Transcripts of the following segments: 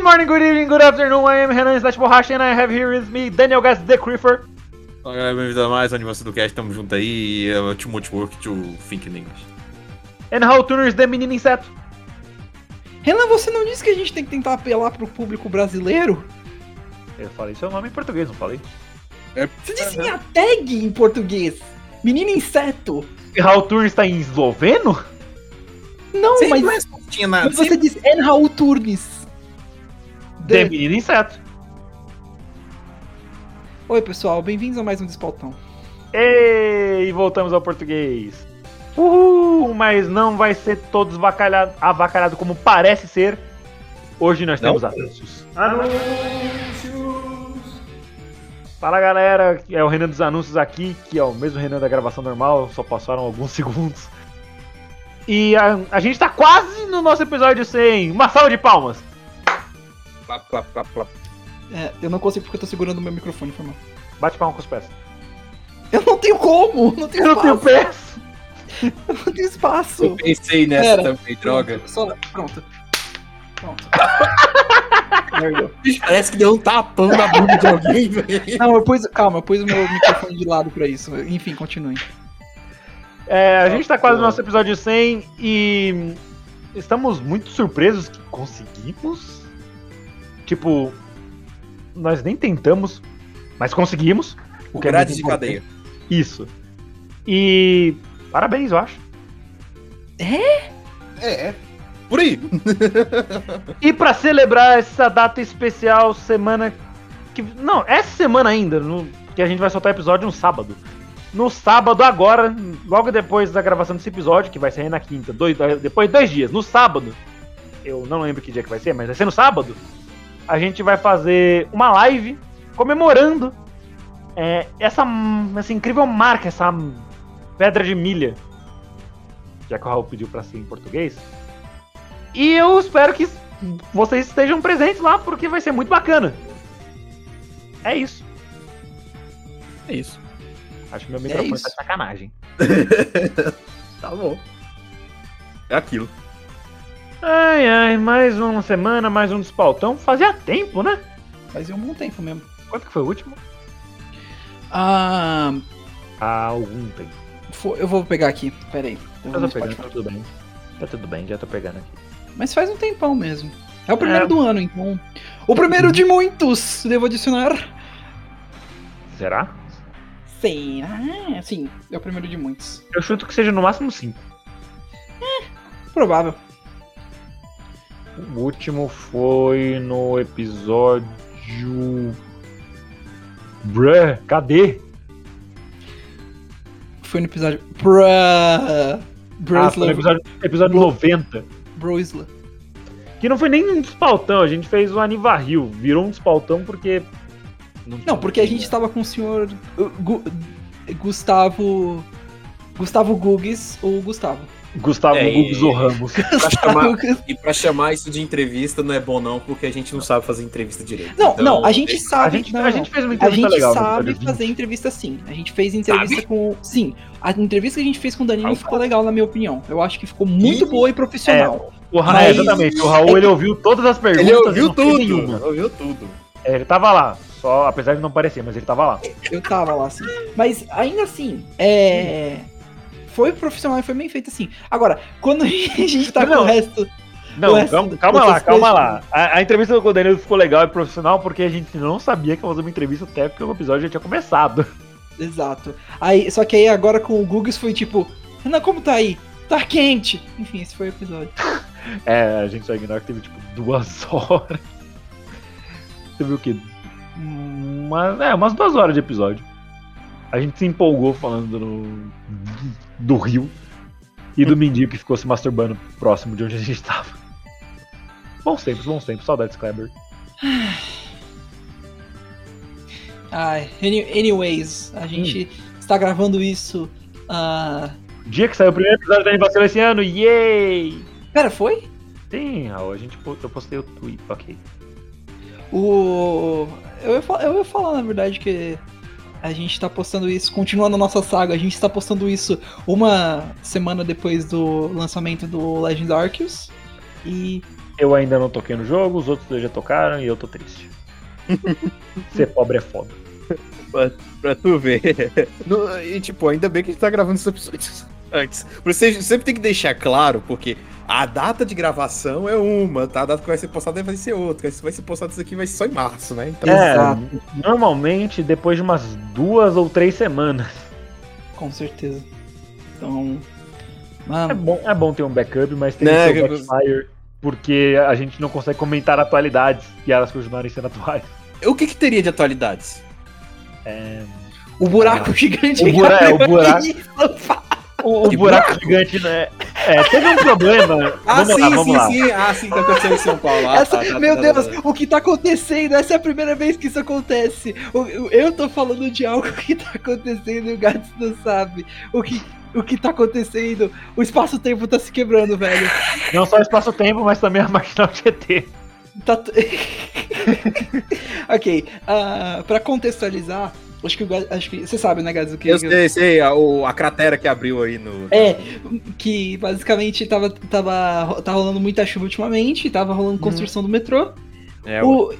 Good morning, good evening, good afternoon. I am Renan Slash Borracha and I have here with me Daniel Gas The Creeper. Fala galera, bem-vindo a mais um Animação do Cast, tamo junto aí, e é too much work to think in English. And How Tuners The Menino Inseto. Renan, você não disse que a gente tem que tentar apelar pro público brasileiro? Eu falei seu nome em português, não falei? Você disse minha tag em português. Menino inseto. E How Tuners tá em esloveno? Não, Sempre mas, mais nada. mas você disse En Raul Turnes. The De- Menino Inseto. Oi, pessoal, bem-vindos a mais um Despautão. Ei, voltamos ao português. Uhul, mas não vai ser todos avacalhado, avacalhado como parece ser. Hoje nós temos anúncios. Anúncios! Fala galera, é o Renan dos Anúncios aqui, que é o mesmo Renan da gravação normal, só passaram alguns segundos. E a, a gente tá quase no nosso episódio 100. Uma salva de palmas! É, eu não consigo porque eu tô segurando o meu microfone, foi mal. Bate palma com os pés. Eu não tenho como, não tenho Eu não tenho espaço. pés! Eu não tenho espaço. Eu pensei nessa Pera. também, droga. Só, pronto. Pronto. Parece que deu um tapão na bunda de alguém, velho. Não, eu pus. Calma, eu pus o meu microfone de lado pra isso. Enfim, continue. É, a gente tá quase no nosso episódio 100 e estamos muito surpresos que conseguimos. Tipo, nós nem tentamos, mas conseguimos. O que é grade muito de importante. cadeia. Isso. E parabéns, eu acho. É, é. Por aí. E pra celebrar essa data especial, semana que não, essa semana ainda, no, que a gente vai soltar episódio no sábado. No sábado agora, logo depois da gravação desse episódio, que vai sair na quinta, dois, depois de dois dias, no sábado, eu não lembro que dia que vai ser, mas vai ser no sábado, a gente vai fazer uma live comemorando é, essa, essa incrível marca, essa pedra de milha, já que o Raul pediu pra ser em português. E eu espero que vocês estejam presentes lá, porque vai ser muito bacana. É isso. É isso. Acho que meu microfone isso. tá de sacanagem. Tá bom. É aquilo. Ai, ai, mais uma semana, mais um despautão. Fazia tempo, né? Fazia um bom tempo mesmo. Quanto que foi o último? Ah. Há algum tempo. Eu vou pegar aqui, peraí. Eu Eu tô pegando, tá tudo bem. Tá tudo bem, já tô pegando aqui. Mas faz um tempão mesmo. É o primeiro É. do ano, então. O primeiro de muitos, devo adicionar. Será? Sim, ah, sim, é o primeiro de muitos. Eu chuto que seja no máximo 5. Provável. O último foi no episódio. Bruh, cadê? Foi no episódio. Pra. Ah, foi no Brosla. episódio, episódio 90. Brosla. Que não foi nem um despautão, a gente fez o Anivarril. Virou um despautão porque. Não, porque a gente estava com o senhor. uh, Gu- Gustavo. Gustavo Gugues ou Gustavo? Gustavo É, Gugs e- ou Ramos. Pra chamar, e pra chamar isso de entrevista não é bom não, porque a gente não sabe fazer entrevista direito. Não, Então, não, a gente é- sabe. A gente, não, a gente fez uma A entrevista gente legal. no sabe episódio 20. fazer entrevista sim. A gente fez entrevista Sabe? com. Sim, a entrevista que a gente fez com o Danilo Ah, ficou legal, na minha opinião. Eu acho que ficou muito Ih, boa e profissional. O Ra- Mas- Exatamente, o Raul ele ouviu todas as perguntas. Ele e ouviu tudo. nenhuma. Ouviu tudo. É, ele tava lá, só apesar de não parecer, mas ele tava lá. Eu tava lá, assim. Mas ainda assim, é. Foi profissional e foi bem feito assim. Agora, quando a gente tá com Não. o resto. Não, Ué, calma, calma vocês lá, calma lá. A, a entrevista com o Danilo ficou legal e profissional porque a gente não sabia que ia fazer uma entrevista até porque o episódio já tinha começado. Exato. Aí, só que aí agora com o Gugs foi tipo, Renan, como tá aí? Tá quente. Enfim, esse foi o episódio. É, a gente só ignora que teve tipo duas horas. Teve o quê? Uma, é, umas duas horas de episódio. A gente se empolgou falando do, do rio e do mendigo que ficou se masturbando próximo de onde a gente tava. Bons tempos, bons tempos. Saudades, Kleber. Ai, any- anyways, a gente está gravando isso. ah, Dia que saiu o primeiro episódio da animação esse ano, yay! Pera, foi? Sim, Raul, a gente, eu postei o tweet, ok. O. Eu ia, eu ia falar, na verdade, que a gente tá postando isso, continuando a nossa saga, a gente tá postando isso uma semana depois do lançamento do Legend Arceus. E. Eu ainda não toquei no jogo, os outros dois já tocaram e eu tô triste. Ser pobre é foda. Pra tu ver. No- e tipo, ainda bem que a gente tá gravando esses episódios antes. Você sempre tem que deixar claro, porque a data de gravação é uma, tá? A data que vai ser postada vai ser outra. Se vai ser postado isso aqui vai ser só em março, né? Então, É, Exato. normalmente depois de umas duas ou três semanas. Com certeza. Então. É Mano, bom, é bom ter um backup, mas tem Né, que ser que- um backfire, porque a gente não consegue comentar atualidades e elas continuarem sendo atuais. o que que teria de atualidades? É, o buraco gigante. O bura- é, o buraco- O, o buraco, gigante, né? É, teve um problema. Ah, vamos sim, lá, vamos sim, lá. sim. Ah, sim, que aconteceu em São Paulo. Ah, Essa- tá, tá, meu tá, Deus, tá, tá. o que tá acontecendo? Essa é a primeira vez que isso acontece. O- o- Eu tô falando de algo que tá acontecendo e o Gats não sabe. O que, o que tá acontecendo? O espaço-tempo tá se quebrando, velho. Não só espaço-tempo, mas também a marginal GT. Tá t- ok, ah, pra contextualizar, acho que acho que você sabe, né, Gats, o que Eu sei, sei, a, o- a cratera que abriu aí no. É, que basicamente tava, tava, tá rolando muita chuva ultimamente, tava rolando construção do metrô. É, O-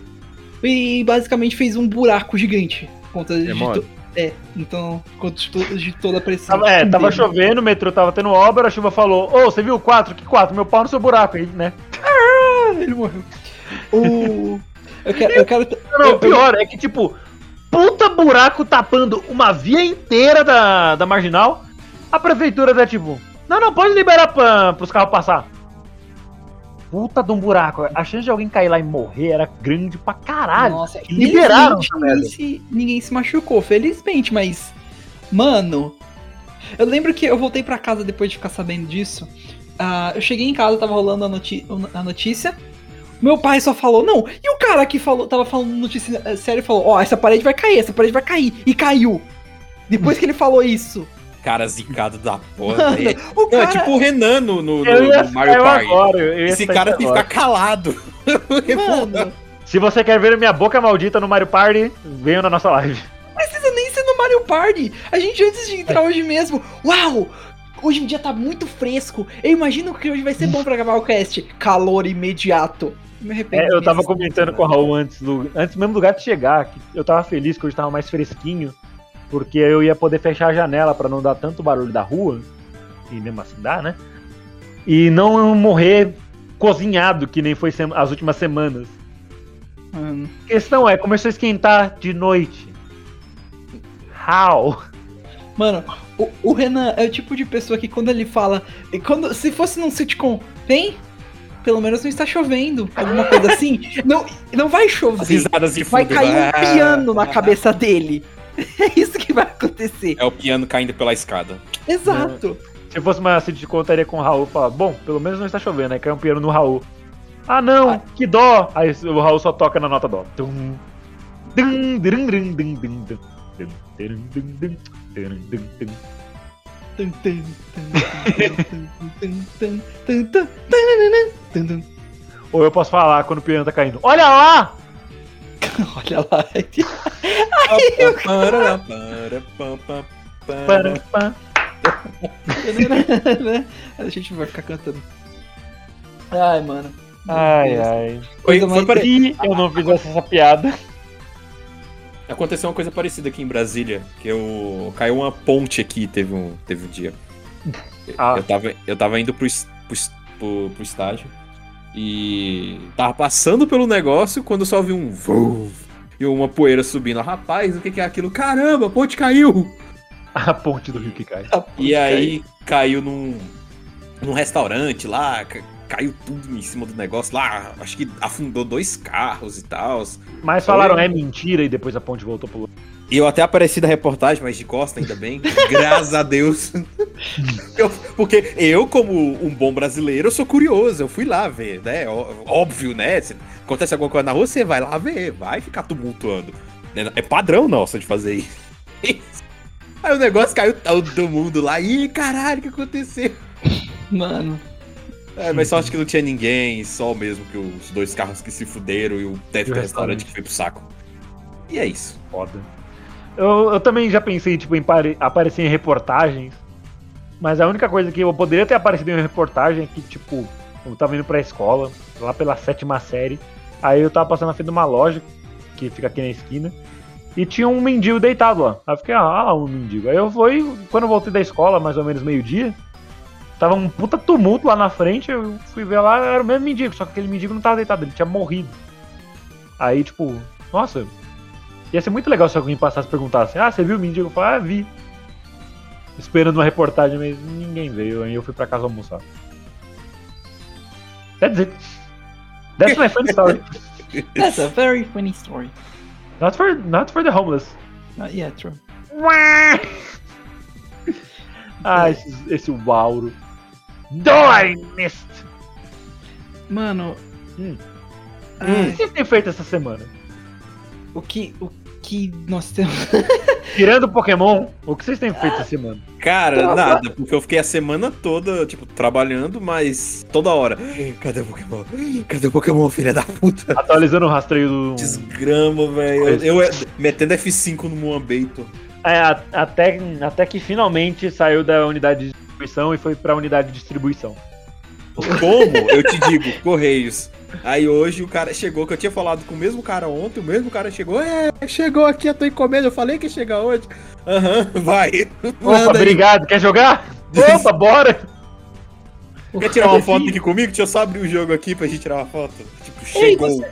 e basicamente fez um buraco gigante. Por conta de, to- é, então, conta de, to- de toda a pressão. Tava, é, tava dele. chovendo, o metrô tava tendo obra, a chuva falou: Ô, você viu o 4? Que 4? Meu pau no seu buraco aí, né? Ele morreu. O. Eu quero. Eu quero Não, não, o pior é que, tipo, puta buraco tapando uma via inteira da, da marginal. A prefeitura tá tipo, não, não, pode liberar pra, pros carros passar. Puta de um buraco. A chance de alguém cair lá e morrer era grande pra caralho. Nossa, liberaram ninguém se, ninguém se machucou, felizmente, mas. Mano. Eu lembro que eu voltei pra casa depois de ficar sabendo disso. Ah, eu cheguei em casa, tava rolando a, noti- a notícia. Meu pai só falou, não. E o cara que falou, tava falando notícia eh, séria falou: Ó, essa parede vai cair, essa parede vai cair. E caiu. Depois que ele falou isso. Cara zicado da porra. Mano, o Não, cara. é tipo o Renan no, no, no- no Mario Party. agora, Esse cara tem que ficar calado. Mano, Se você quer ver minha boca maldita no Mario Party, venha na nossa live. precisa nem ser no Mario Party. A gente, antes de entrar hoje mesmo, uau! Hoje em dia tá muito fresco. Eu imagino que hoje vai ser bom pra gravar o cast. Calor imediato. Me arrependo. É, eu tava comentando com o Raul antes, do, antes mesmo do gato chegar, que eu tava feliz que hoje tava mais fresquinho, porque eu ia poder fechar a janela pra não dar tanto barulho da rua, e mesmo assim dá, né? E não morrer cozinhado, que nem foi as últimas semanas. Mano. A questão é, começou a esquentar de noite. How? Mano, o, o Renan é o tipo de pessoa que quando ele fala. e Quando, se fosse num sitcom, tem? Pelo menos não está chovendo. Alguma coisa assim. Não, não vai As chover. risadas de fundo. Vai cair um Ah, piano na cabeça dele. É isso que vai acontecer. É o piano caindo pela escada. Exato. Se fosse uma sitcom, eu estaria com o Raul e falar, bom, pelo menos não está chovendo, aí cai um piano no Raul. Ah não, que dó! Aí o Raul só toca na nota dó. Tum. Dum, dum, dum, dum, dum, dum. Dum, dum, dum, dum, dum, dum, dum. Ou eu posso falar quando o piano tá caindo. Olha lá! Olha lá. Param, pam. A gente vai ficar cantando. Ai, mano. Ai, ai. Foi, Coisa foi mais- Se eu não fizesse essa piada. Aconteceu uma coisa parecida aqui em Brasília, que eu caiu uma ponte aqui, teve um, teve um dia. Ah. Eu, tava, eu tava indo pro, es- pro, es- pro, pro estágio e tava passando pelo negócio quando só vi um voo e uma poeira subindo. Rapaz, o que, que é aquilo? Caramba, a ponte caiu! A ponte do rio que cai. E aí caiu num, num restaurante lá, caiu tudo em cima do negócio lá. Acho que afundou dois carros e tal. Mas falaram, é mentira, e depois a ponte voltou pro lugar. E eu até apareci na reportagem, mas de costa ainda bem. Graças a Deus. Eu- porque eu, como um bom brasileiro, eu sou curioso. Eu fui lá ver, né? Ó- Óbvio, né? Se acontece alguma coisa na rua, você vai lá ver, vai ficar tumultuando. É é padrão nosso de fazer isso. Aí o negócio caiu todo mundo lá. Ih, caralho, o que aconteceu? Mano. É, mas só acho que não tinha ninguém, só mesmo que os dois carros que se fuderam e o teto do restaurante restaurante. que foi pro saco. E é isso. Foda. Eu, eu também já pensei, tipo, em pare- aparecer em reportagens. Mas a única coisa que eu poderia ter aparecido em reportagem é que, tipo, eu tava indo pra escola, lá pela sétima série. Aí eu tava passando na frente de uma loja, que fica aqui na esquina. E tinha um mendigo deitado lá. Aí eu fiquei, ah, lá um mendigo. Aí eu fui, quando eu voltei da escola, mais ou menos meio-dia, tava um puta tumulto lá na frente. Eu fui ver lá, era o mesmo mendigo, só que aquele mendigo não tava deitado, ele tinha morrido. Aí, tipo, nossa, Ia ser muito legal se alguém passasse e perguntasse: Ah, você viu o mendigo? Eu falei: Ah, vi. Esperando uma reportagem, mas ninguém veio. Aí eu fui pra casa almoçar. That's it. That's my funny story. That's a very funny story. Not for, not for the homeless. Uh, yeah, true. Ah, esse, esse Wauro. Dói nest. Mano. Hum. ah, O que vocês têm feito essa semana? o que. O que nós temos. Tirando Pokémon, o que vocês têm feito essa semana? Cara, Não, nada, porque eu fiquei a semana toda, tipo, trabalhando, mas toda hora. Cadê o Pokémon? Cadê o Pokémon, filha da puta? Atualizando o rastreio do. Desgrama, velho. Eu, eu metendo F5 no Moambeito. É, até, até que finalmente saiu da unidade de distribuição e foi pra unidade de distribuição. Como? Eu te digo, Correios. Aí hoje o cara chegou, que eu tinha falado com o mesmo cara ontem, o mesmo cara chegou, é, chegou aqui a tua encomenda, eu falei que ia chegar hoje. Aham, vai. Opa, obrigado. Quer jogar? Opa, bora! Quer tirar uma foto aqui comigo? Deixa eu só abrir o jogo aqui pra gente tirar uma foto. Tipo, Ei, chegou. você-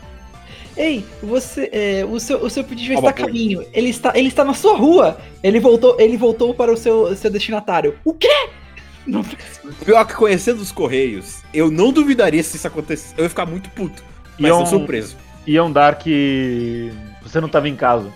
Ei, você. é, o, seu, o seu pedido está a caminho. Ele está, ele está na sua rua. Ele voltou, ele voltou para o seu, seu destinatário. O quê? Não, Pior que conhecendo os Correios, eu não duvidaria se isso acontecesse. Eu ia ficar muito puto. Mas Iam- não surpreso. Iam dar que você não tava em casa.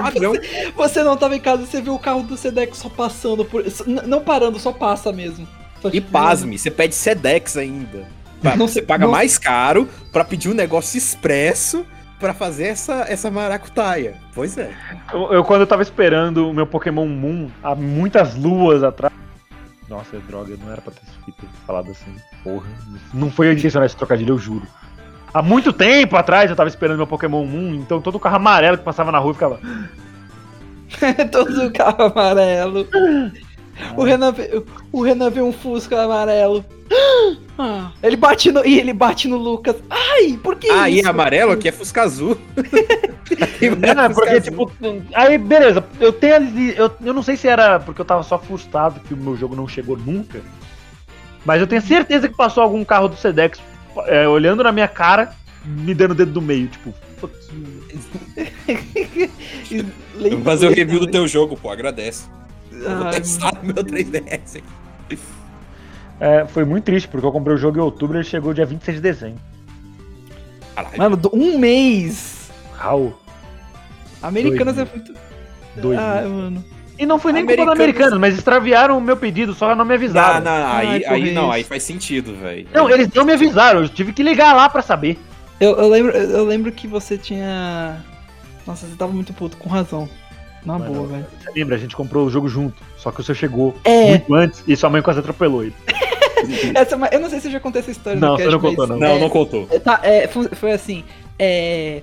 Padrão. você não estava em casa, você viu o carro do Sedex só passando por. não parando, só passa mesmo. Só, E pasme, você pede Sedex ainda. Pra- Não você paga não- mais caro pra pedir um negócio expresso pra fazer essa, essa maracutaia. Pois é. Eu, eu, quando eu tava esperando o meu Pokémon Moon, há muitas luas atrás. Nossa, droga, não era pra ter falado assim. Porra. Não foi intencional esse trocadilho, eu juro. Há muito tempo atrás eu tava esperando meu Pokémon Moon, então todo carro amarelo que passava na rua ficava. Todo carro amarelo. O Renan, vê, o Renan vê um Fusca amarelo. Ah, ele bate no. E ele bate no Lucas. Ai, por que Ah, e isso? é amarelo aqui é Fusca Azul. Não, é Fusca porque, Azul. tipo. Aí, beleza, eu tenho ali. Eu, eu não sei se era porque eu tava só frustrado que o meu jogo não chegou nunca. Mas eu tenho certeza que passou algum carro do Sedex é, olhando na minha cara, me dando o dedo do meio, tipo. "Fuck you". Eu vou fazer o review do teu jogo, pô, agradece. Eu vou testar no meu 3DS. É, foi muito triste, porque eu comprei o jogo em outubro e ele chegou dia 26 de dezembro. Caralho. Mano, do- um mês. Raul, Americanas Dois é muito. dois Ah, meses. mano. E não foi nem culpa Americanos- da Americanas, mas extraviaram o meu pedido, só não me Não, avisaram. não, Ai, aí, aí não, aí faz sentido, velho. Não, eles não me avisaram, eu tive que ligar lá pra saber. Eu, eu lembro, eu lembro que você tinha. Nossa, você tava muito puto, com razão. Na Mano, boa, velho. Você lembra? A gente comprou o jogo junto, só que o seu chegou É, muito antes e sua mãe quase atropelou ele. essa, é uma- eu não sei se eu já contei essa história Não, no você não contou, não. Não, é, não contou. É, Tá, é, foi, foi assim. É,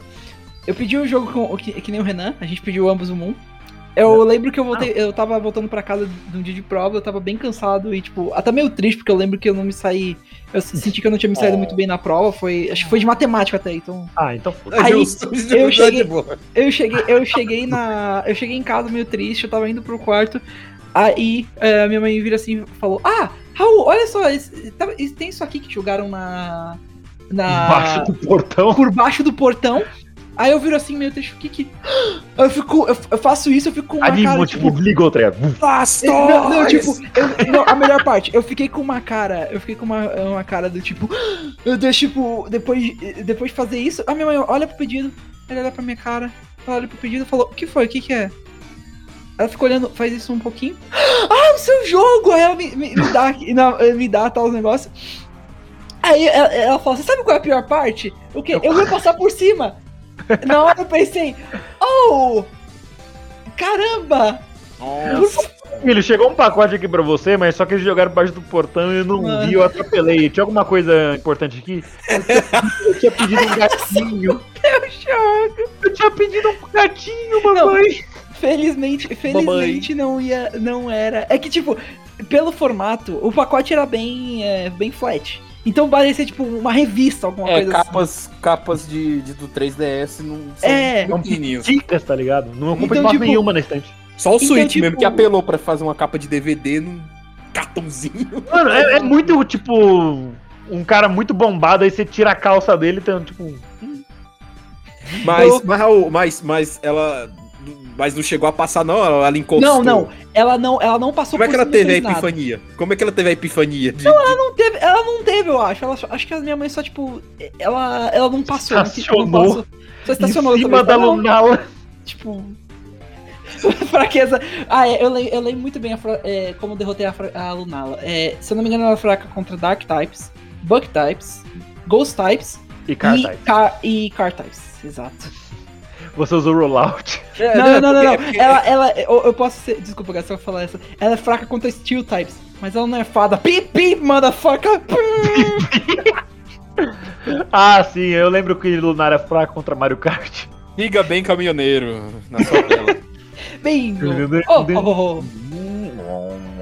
eu pedi um jogo com, que, que nem o Renan, a gente pediu ambos o Moon. Eu lembro que eu voltei, eu tava voltando pra casa de um dia de prova, eu tava bem cansado e, tipo, até meio triste, porque eu lembro que eu não me saí. Eu senti que eu não tinha me saído Oh. muito bem na prova. Foi. Acho que foi de matemática até, então. Ah, então foi. Aí, eu de cheguei-. Eu cheguei, eu cheguei na. Eu cheguei em casa meio triste, eu tava indo pro quarto. Aí é, a minha mãe vira assim e falou: Ah, Raul, olha só, esse- tava- tem isso aqui que jogaram na. Na. Embaixo do portão. por baixo do portão. Aí eu viro assim, meio triste, o que que. Eu fico. Eu, eu faço isso, eu fico com uma Animo, cara. tipo, desligou, tá ligado? Não, não, tipo, eu- não, a melhor parte, eu fiquei com uma cara, eu fiquei com uma, uma cara do tipo, eu deixo, tipo, depois, depois de fazer isso, a minha mãe olha pro pedido, ela olha pra minha cara, ela olha pro pedido e falou, o que foi, o que que é? Ela fica olhando, faz isso um pouquinho, ah, o seu jogo! Aí ela me, me, me dá, não, me dá tal os negócios. Aí ela, ela fala, você sabe qual é a pior parte? O quê? Eu vou passar por cima. Na hora eu pensei, oh, caramba! Filho, chegou um pacote aqui pra você, mas só que eles jogaram embaixo do portão e eu não Mano. vi, eu atropelei. Tinha alguma coisa importante aqui? Eu tinha pedido um gatinho. Eu jogo. Eu tinha pedido um gatinho, mamãe. Felizmente, felizmente não ia, não era. É que tipo, pelo formato, o pacote era bem, é, bem flat. Então parecia tipo uma revista, alguma É, coisa assim. capas, capas de, de- do 3DS não são É. pequenininhos. Dicas, tá ligado? Não ocupa Então, tipo- nenhuma na estante. Só o Então, Switch tipo- mesmo que apelou pra fazer uma capa de DVD num cartãozinho. Mano, é, é muito, tipo, um cara muito bombado, aí você tira a calça dele, então, tipo... Mas, mas, Raul, mas, mas ela. Mas não chegou a passar, não? Ela, ela encostou. Não, não, ela não, ela não passou Como é que ela teve a fez nada. epifania? Como é que ela teve a epifania? de- Ela não teve, ela não teve, eu acho. Ela acho que a minha mãe só tipo, ela, ela não passou, não, tipo, não Estacionou. passou. Só estacionou em cima da Não, Lunala. Tipo. fraqueza. Ah, é, eu, le- eu lembro muito bem a é, como derrotei a, a Lunala. É, se eu não me engano, ela é fraca contra Dark Types, Bug Types, Ghost Types E cara, e, tá, car, e Car Types. Exato. Você usou rollout. É, não, não, não, não, porque- não. porque- Ela, ela, eu, eu posso ser. Desculpa, Gás, se eu falar essa. Ela é fraca contra Steel Types, mas ela não é fada. Pip, pip, motherfucker! Ah, sim, eu lembro que Lunar é fraco contra Mario Kart. Liga bem caminhoneiro na sua tela. Bingo! Oh, oh, oh.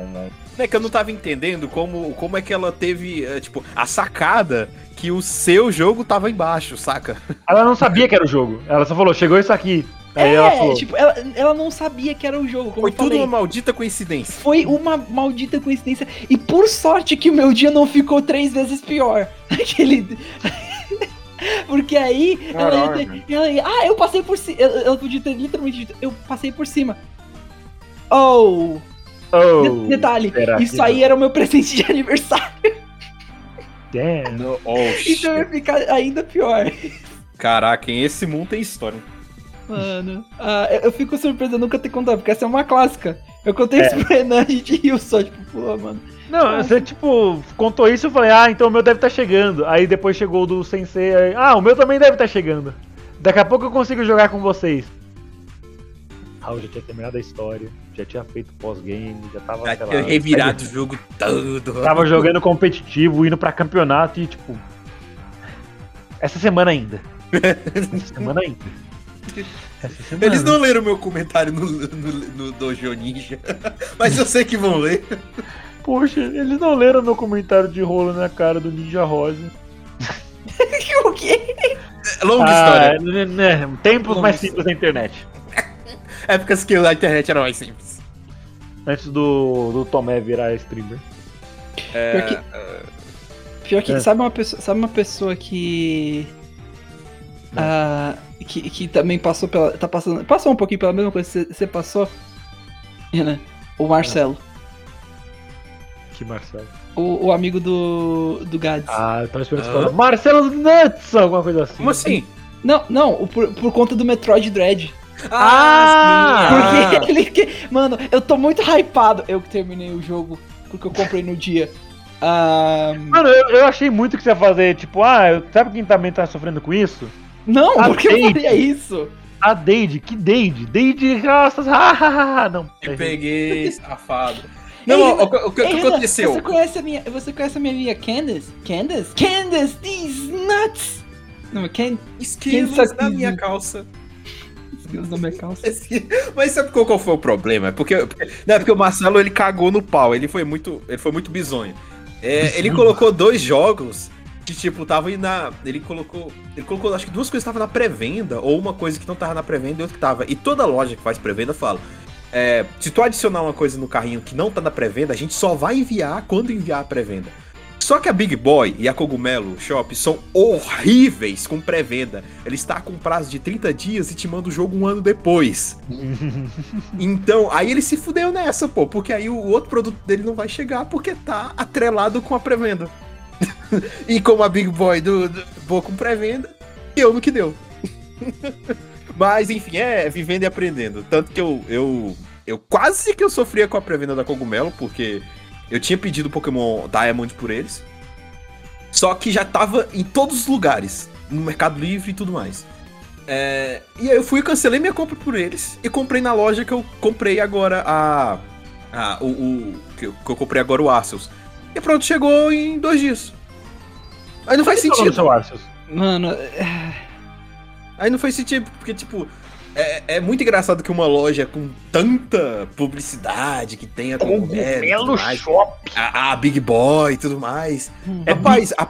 É que eu não tava entendendo como, como é que ela teve, é, tipo, a sacada que o seu jogo tava embaixo, saca? Ela não sabia que era o jogo. Ela só falou, chegou isso aqui. Aí ela É, falou, tipo, ela, ela não sabia que era o jogo, como Foi eu tudo falei. uma maldita coincidência. Foi uma maldita coincidência. E por sorte que o meu dia não ficou três vezes pior. Aquele. Porque aí ela ia, ter, ela ia. Ah, eu passei por cima. Ela ela podia ter literalmente dito, eu passei por cima. Oh! Oh, de- detalhe, isso aí era o meu presente de aniversário. damn. Oh, Então ia ficar ainda pior. Caraca, em esse mundo tem história. Mano. Ah, eu, eu fico surpreso eu nunca ter contado, porque essa é uma clássica. Eu contei É. isso pro Renan, a gente riu só, tipo, pô, mano. Não, você, tipo, contou isso eu falei, ah, então o meu deve estar chegando. Aí depois chegou o do Sensei, aí, ah, o meu também deve estar chegando. Daqui a pouco eu consigo jogar com vocês. Raul já tinha terminado a história, já tinha feito pós-game, já tava, Já tinha revirado o jogo todo. Tava jogando competitivo, indo pra campeonato e, tipo. Essa semana ainda. Essa semana ainda. Essa semana. Eles não leram meu comentário no, no, no Dojo Ninja, mas eu sei que vão ler. Poxa, eles não leram meu comentário de rolo na cara do Ninja Rosa. o quê? Longa Ah, história. né, né, tempos Longa mais história. simples da internet. Épocas que a internet era mais simples. Antes do, do Tomé virar streamer. É, Pior que- Pior que, É. sabe, uma pessoa, sabe uma pessoa que. ah, que, que também passou pela. Tá passando. Passou um pouquinho pela mesma coisa que você- passou? Renan? O Marcelo. Que Marcelo. O, o amigo do. do Gads. Ah, eu tava esperando você Ah. falar. Marcelo Nuts! Alguma coisa assim. Como assim? Não, não, por, por conta do Metroid Dread. Ah! Porque ele. que- Mano, eu tô muito hypado. Eu que terminei o jogo, porque eu comprei no dia. Ah, Mano, eu, eu achei muito que você ia fazer, tipo, ah, eu- sabe quem também tá sofrendo com isso? não, Ah, por que eu faria isso? A Deide, que Deide? Deide, nossa, ah, ah, ah, não. Te peguei, safado. Ei, Não, Renan, o, que- o o Ei, que Renan, aconteceu? Você conhece a minha, você conhece a minha amiga Candace? Candace? Candace, these nuts! Não, Can... Esquilos na minha calça. Deus na minha calça. Mas sabe qual, qual foi o problema? É porque, porque- não, é porque o Marcelo ele cagou no pau, ele foi muito, ele foi muito bizonho. É, ele colocou dois jogos que tipo tava aí na, ele colocou, ele colocou acho que duas coisas estavam na pré-venda ou uma coisa que não tava na pré-venda e outra que tava. E toda loja que faz pré-venda fala, é, se tu adicionar uma coisa no carrinho que não tá na pré-venda, a gente só vai enviar quando enviar a pré-venda. Só que a Big Boy e a Cogumelo Shop são horríveis com pré-venda. Ele está com prazo de 30 dias e te manda o jogo um ano depois. então, aí ele se fudeu nessa, pô, porque aí o outro produto dele não vai chegar porque tá atrelado com a pré-venda. e como a Big Boy do, do boa com pré-venda, deu no que deu. Mas enfim, é vivendo e aprendendo. Tanto que eu, eu, eu quase que eu sofria com a pré-venda da Cogumelo, porque eu tinha pedido Pokémon Diamond por eles. Só que já tava em todos os lugares, no Mercado Livre e tudo mais. É, e aí eu fui e cancelei minha compra por eles e comprei na loja que eu comprei agora a. a o, o que, eu, que eu comprei agora o Arceus. E pronto, chegou em dois dias. Aí não faz sentido. seu Arceus? Mano, é, Aí não faz sentido, porque, tipo, é, é muito engraçado que uma loja com tanta publicidade que tenha cogumelo e tudo Cogumelo mais, Shop. a, a Big Boy e tudo mais. É Rapaz, a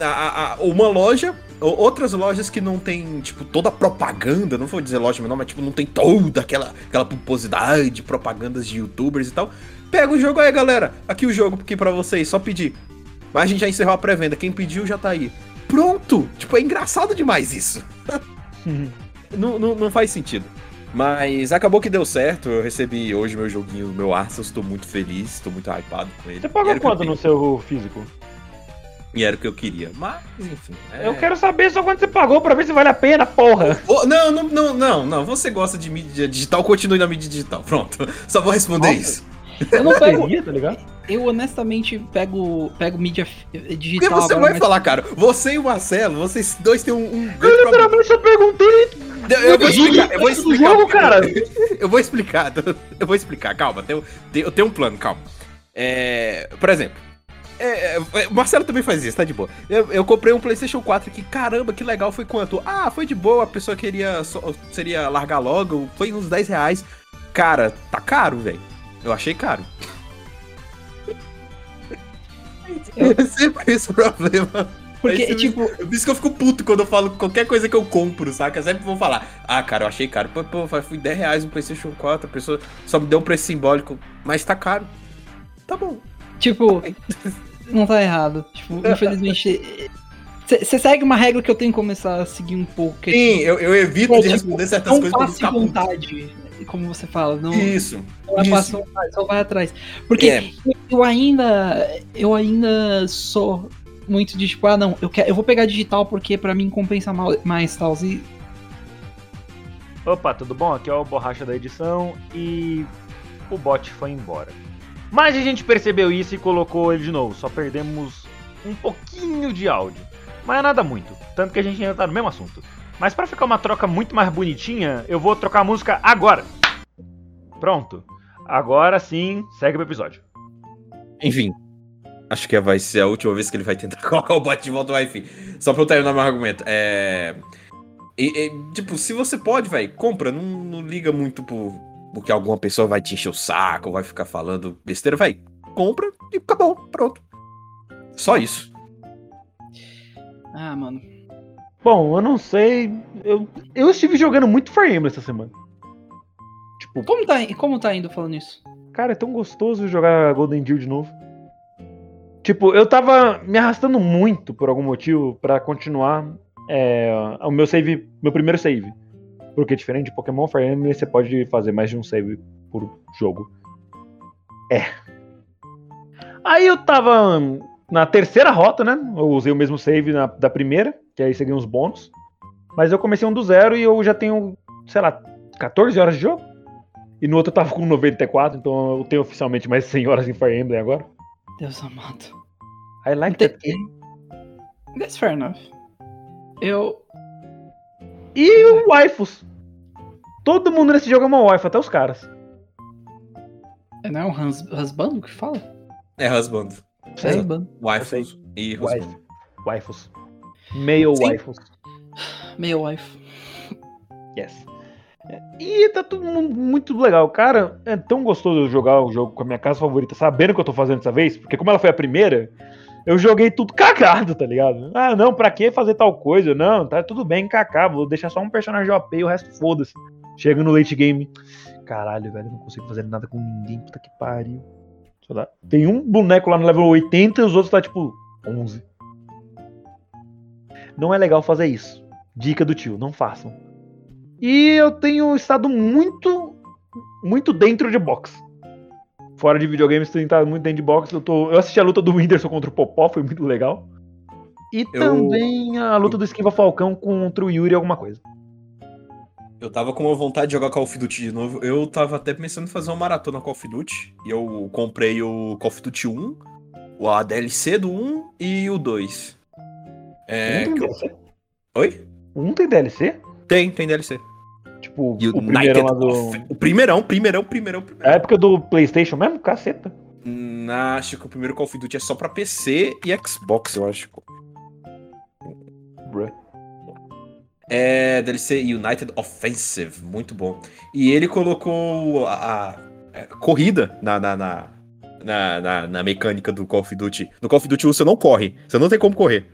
a- a- uma loja, ou- outras lojas que não tem, tipo, toda a propaganda, não vou dizer loja menor, mas, tipo, não tem toda aquela, aquela pomposidade de propagandas de youtubers e tal. Pega o jogo aí, galera. Aqui o jogo, porque pra vocês, só pedir. Mas a gente já encerrou a pré-venda, quem pediu já tá aí. Pronto! Tipo, é engraçado demais isso. Não, não, não faz sentido. Mas acabou que deu certo. Eu recebi hoje meu joguinho, meu Arceus. Tô muito feliz, tô muito hypado com ele. Você pagou quanto no seu físico? e era o que eu queria. Mas, enfim. é- Eu quero saber só quanto você pagou pra ver se vale a pena, porra. Ô, não, não, não, não, não. Você gosta de mídia digital, continue na mídia digital. Pronto. Só vou responder Nossa. isso. Eu não pego. Seria, tá ligado? Eu honestamente pego, pego mídia f- Porque digital. você agora, vai mas- falar, cara. Você e o Marcelo, vocês dois têm um, um grande problema. Literalmente eu perguntei. Eu, eu vou explicar, eu vou explicar. jogo, cara. Eu vou explicar, eu vou explicar, calma. tem- tem- Eu tenho um plano, calma. É, por exemplo, é, é, o Marcelo também faz isso, tá de boa. Eu, eu comprei um PlayStation 4 aqui, caramba, que legal, foi quanto? Ah, foi de boa, a pessoa queria, só- seria largar logo, foi uns 10 reais. Cara, tá caro, velho. Eu achei caro. É sempre esse o problema. Porque, você- tipo, Por isso que eu fico puto quando eu falo qualquer coisa que eu compro, saca? Eu sempre vou falar, ah, cara, eu achei caro. Pô, pô, fui 10 reais no PlayStation 4, a pessoa só me deu um preço simbólico, mas tá caro. Tá bom. tipo, não tá errado. Tipo, infelizmente. Você segue uma regra que eu tenho que começar a seguir um pouco. Que é, Sim, tipo, eu, eu evito é, de tipo, responder certas não coisas não passe ficar puto. Como você fala. Não, Isso. não é isso. só vai atrás. Porque É. eu ainda. Eu ainda sou muito de tipo, ah não, eu, quero, eu vou pegar digital porque pra mim compensa mal- mais tal. E Opa, tudo bom? Aqui é o Borracha da edição e o bot foi embora. Mas a gente percebeu isso e colocou ele de novo. Só perdemos um pouquinho de áudio. Mas é nada muito. Tanto que a gente ainda tá no mesmo assunto. Mas pra ficar uma troca muito mais bonitinha, eu vou trocar a música agora. Pronto. Agora sim, segue o episódio. Enfim. Acho que vai ser a última vez que ele vai tentar colocar o bot de volta no Wi-Fi. Só pra eu terminar meu argumento. É. e- e, tipo, se você pode, velho, compra. Não, não liga muito por, porque alguma pessoa vai te encher o saco, vai ficar falando besteira, vai. Compra e acabou. Pronto. Só isso. Ah, mano. Bom, eu não sei. Eu, eu estive jogando muito Fire Emblem essa semana. Tipo, Como tá, como tá indo falando isso? Cara, é tão gostoso jogar Golden Deal de novo. Tipo, eu tava me arrastando muito por algum motivo pra continuar é, o meu save, meu primeiro save. Porque diferente de Pokémon Fire Emblem, você pode fazer mais de um save por jogo. É. Aí eu tava na terceira rota, né? Eu usei o mesmo save na- da primeira, que aí segui uns bônus. Mas eu comecei um do zero e eu já tenho, sei lá, 14 horas de jogo. E no outro eu tava com 94, então eu tenho oficialmente mais 100 horas em Fire Emblem agora. Deus amado. I like that game. That's fair enough. Eu. E o waifus. Todo mundo nesse jogo é uma waifu, até os caras. Não é um hus, husband que fala? É husband. É husband. Waifus e husband. Waif- Waifus. Sim. waifus. Meio wife. Yes. E tá tudo mu- muito legal. Cara, é tão gostoso jogar o jogo com a minha casa favorita, sabendo o que eu tô fazendo dessa vez, porque como ela foi a primeira, eu joguei tudo cagado, tá ligado? Ah, não, pra que fazer tal coisa? Não, tá tudo bem, kaká, vou deixar só um personagem OP e o resto foda-se. Chega no late game. Caralho, velho, não consigo fazer nada com ninguém, puta que pariu. Sei lá. Tem um boneco lá no level 80 e os outros tá tipo 11. Não é legal fazer isso. Dica do tio, não façam. E eu tenho estado muito, muito dentro de boxe. Fora de videogames, tenho estado muito dentro de boxe. Eu, tô, eu assisti a luta do Whindersson contra o Popó, foi muito legal. E também a luta do Esquiva Falcão contra o Yuri alguma coisa. Eu tava com uma vontade de jogar Call of Duty de novo. Eu tava até pensando em fazer uma maratona Call of Duty. E eu comprei o Call of Duty 1, o a DLC do 1 e o 2. É, um tem DLC? Oi? Um tem DLC? Tem, tem DLC. Tipo, E o primeiro lá do. O primeirão, primeirão, primeirão, É a primeirão. época do PlayStation mesmo? Caceta. Hum, acho que o primeiro Call of Duty é só pra PC e Xbox, eu acho. Bruh. É DLC United Offensive, muito bom. E ele colocou a, a- a corrida na, na, na, na, na- na mecânica do Call of Duty. No Call of Duty 1 você não corre, você não tem como correr.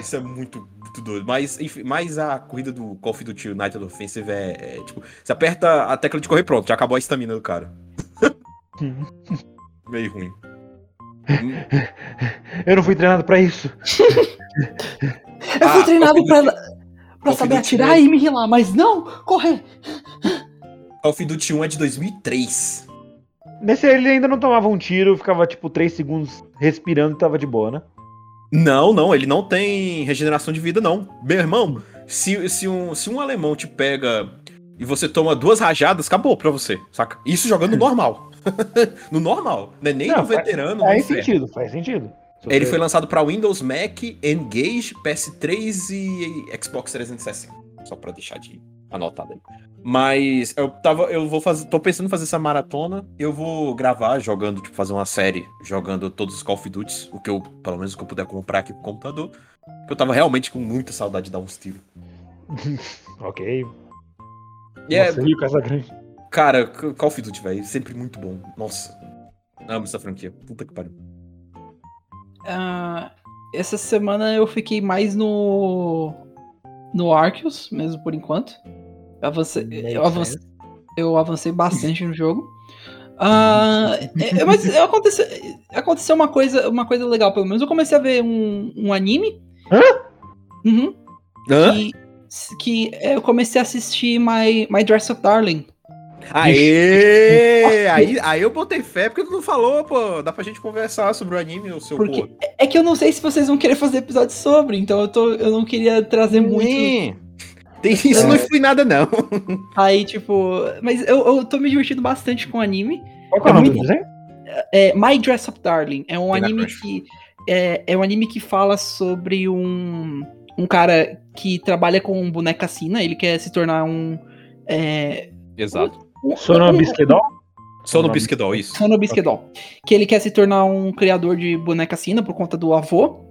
Isso é muito, muito doido. Mas, enfim, mas a corrida do Call of Duty United Offensive é, é, tipo, você aperta a tecla de correr, pronto, já acabou a estamina do cara. Meio ruim. Eu não fui treinado pra isso. Eu fui Ah, treinado pra, pra saber Duty atirar e me rilar, mas não correr. Call of Duty 1 é de 2003. Nesse ele ainda não tomava um tiro, ficava tipo 3 segundos respirando e tava de boa, né? Não, não, ele não tem regeneração de vida, não. Meu irmão, se, se, um, se um alemão te pega e você toma duas rajadas, acabou pra você, saca? Isso jogando normal. no normal, não é nem Não, no faz- veterano. no Faz inferno. sentido, faz sentido. Se Ele foi lançado pra Windows, Mac, Engage, PS3 e Xbox 360. Só pra deixar de anotado aí. Mas eu tava, eu vou fazer, tô pensando em fazer essa maratona. Eu vou gravar jogando, tipo, fazer uma série jogando todos os Call of Duty, o que eu, pelo menos o que eu puder comprar aqui pro computador. Porque eu tava realmente com muita saudade de dar uns tiros. Ok. E é, Casagrande. cara, Call of Duty, velho, sempre muito bom. Nossa. Amo essa franquia. Puta que pariu. Ah, essa semana eu fiquei mais no. No Arceus, mesmo por enquanto. Eu avancei, eu avancei, eu avancei bastante no jogo. Ah, é, mas aconteceu, aconteceu uma coisa, uma coisa legal, pelo menos. Eu comecei a ver um, um anime. Hã? Uhum, Hã? que, que eu comecei a assistir My, My Dress Up Darling. Aê! aí, aí eu botei fé porque tu não falou, pô. Dá pra gente conversar sobre o anime, o seu Porque pô. é que eu não sei se vocês vão querer fazer episódio sobre, então eu, tô, eu não queria trazer muito. Tem isso, não influi nada, não. Aí, tipo. Mas eu, eu tô me divertindo bastante com o anime. Qual que é o É nome do muito- desenho? É My Dress Up Darling. É um Tem anime que. É, é um anime que fala sobre um. Um cara que trabalha com boneca sina. Ele quer se tornar um. É, Exato. um- Sono um- Bisquedol? Só no Bisquedol, isso. Sono Bisquedol. Que ele quer se tornar um criador de boneca sina por conta do avô.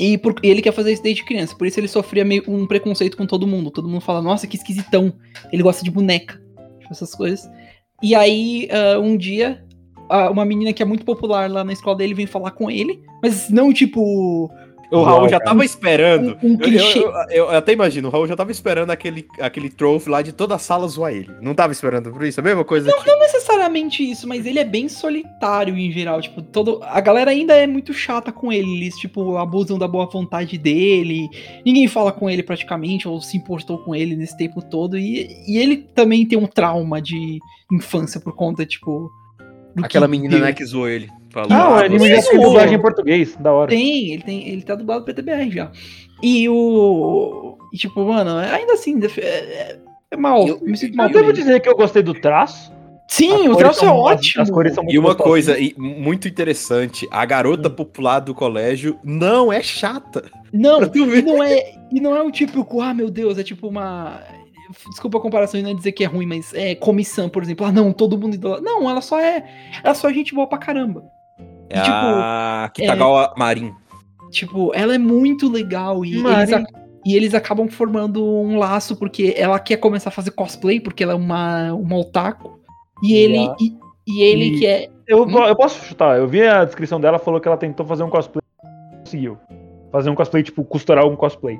E por- e ele quer fazer isso desde criança. Por isso ele sofria meio um preconceito com todo mundo. Todo mundo fala, nossa, que esquisitão. Ele gosta de boneca. Tipo, essas coisas. E aí, ah, um dia, ah, uma menina que é muito popular lá na escola dele vem falar com ele. Mas não tipo. O Raul já cara. tava esperando. Um, um Eu, clichê. eu- eu- eu até imagino, o Raul já tava esperando aquele, aquele trophy lá de toda a sala zoar ele. Não tava esperando por isso? A mesma coisa que. Não necessariamente isso, mas ele é bem solitário em geral. Tipo, todo. A galera ainda é muito chata com ele. Eles, tipo, abusam da boa vontade dele. Ninguém fala com ele praticamente, ou se importou com ele nesse tempo todo. E, e ele também tem um trauma de infância por conta, tipo. Do Aquela que menina, deu. né, que zoou ele. Falou, Ah, o "Ah, anime você já tem zoou." dublagem em português, da hora. Tem, ele tem, ele tá dublado pro PTBR já. E o. E, tipo, mano, ainda assim, é, é- é mal. Eu- me sinto mal. Eu devo dizer que eu gostei do traço. As Sim, o cores traço é as- ótimo. As cores são muito E uma gostosas. coisa e muito interessante, a garota popular do colégio não é chata. Não, e não é, e não é um típico, ah, meu Deus, é tipo uma. Desculpa a comparação e não é dizer que é ruim, mas é comissão, por exemplo. Ah, não, todo mundo idolatra. Não, ela só é. Ela só é gente boa pra caramba. É Tipo, a Kitagawa Marin. Tipo, ela é muito legal e eles, e eles acabam formando um laço porque ela quer começar a fazer cosplay, porque ela é uma, uma otaku. E ele. Yeah. E, e ele E- que é. Eu, Hum? eu posso chutar, eu vi a descrição dela, falou que ela tentou fazer um cosplay não conseguiu. Fazer um cosplay, tipo, costurar um cosplay.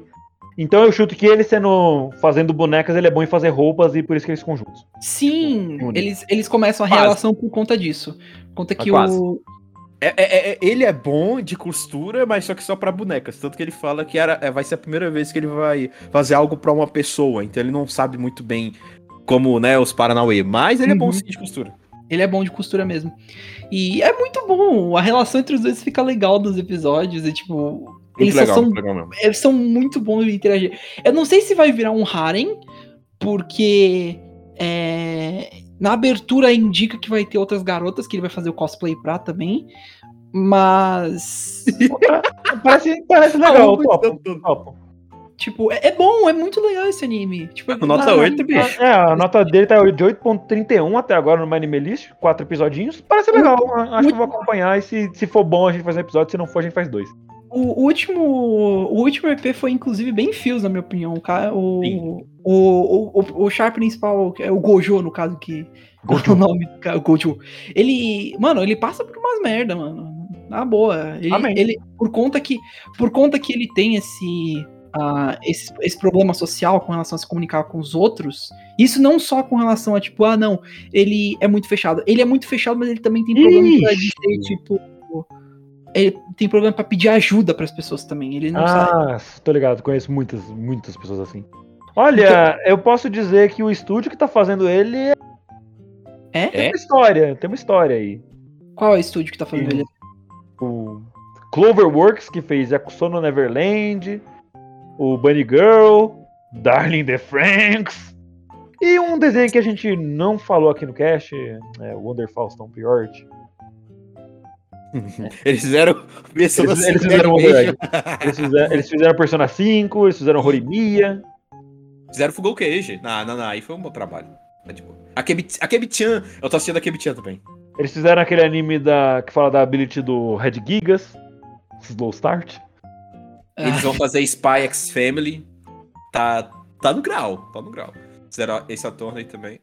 Então eu chuto que ele sendo. fazendo bonecas, ele é bom em fazer roupas e por isso que eles ficam juntos. Sim, Bonito. eles, eles começam a Quase. relação por conta disso. Por conta que Quase. o. É, é- é- ele é bom de costura, mas só que só pra bonecas. Tanto que ele fala que era, é, vai ser a primeira vez que ele vai fazer algo pra uma pessoa. Então ele não sabe muito bem como, né, os Paranauê. Mas ele é bom Uhum. sim de costura. Ele é bom de costura mesmo. E é muito bom. A relação entre os dois fica legal dos episódios. E, tipo, eles legal, são muito legal mesmo. eles são muito bons de interagir. Eu não sei se vai virar um harem, porque é, na abertura indica que vai ter outras garotas que ele vai fazer o cosplay pra também. Mas. Parece, parece legal, muito topo, topo. tipo, é, é bom, é muito legal esse anime. Tipo, Nota ah, 8, bicho. É, a nota dele tá de 8.31 até agora no My Anime List, quatro episodinhos. Parece legal, acho que eu vou acompanhar e se, se for bom a gente faz um episódio, se não for a gente faz dois. O último, o último EP foi, inclusive, bem fios, na minha opinião. O, o, o, o, o, o char principal, é o Gojo, no caso, que Gojo. o nome do cara, o Gojo. Ele, mano, ele passa por umas merda, mano. Na boa. Ele, Amém. ele por conta que por conta que ele tem esse ah, esse, esse problema social com relação a se comunicar com os outros, isso não só com relação a tipo, ah, não, ele é muito fechado. Ele é muito fechado, mas ele também tem problema pra Ixi. dizer, tipo, ele tem problema pra pedir ajuda pras pessoas também. Ele não sabe. Ah, tô ligado, conheço muitas, muitas pessoas assim. Olha, eu posso dizer que o estúdio que tá fazendo ele é É? tem uma história, tem uma história aí. Qual é o estúdio que tá fazendo Sim. ele? O Cloverworks, que fez Yakusono Neverland, o Bunny Girl, Darling the Franks, e um desenho que a gente não falou aqui no cast, é Wonder Faustão Priority. Eles fizeram versão Eles, eles fizeram eles fizeram, eles fizeram Persona 5, eles fizeram Horimiya. Fizeram Fugou Cage. Não, não, não. Aí foi um bom trabalho. Tá de boa. A Kebi- a Kebi-chan, eu tô assistindo a Kebi-chan também. Eles fizeram aquele anime da, que fala da ability do Red Gigas, Slow Start. Eles vão fazer Spy X Family. Tá, tá no grau, tá no grau. Fizeram esse ator aí também.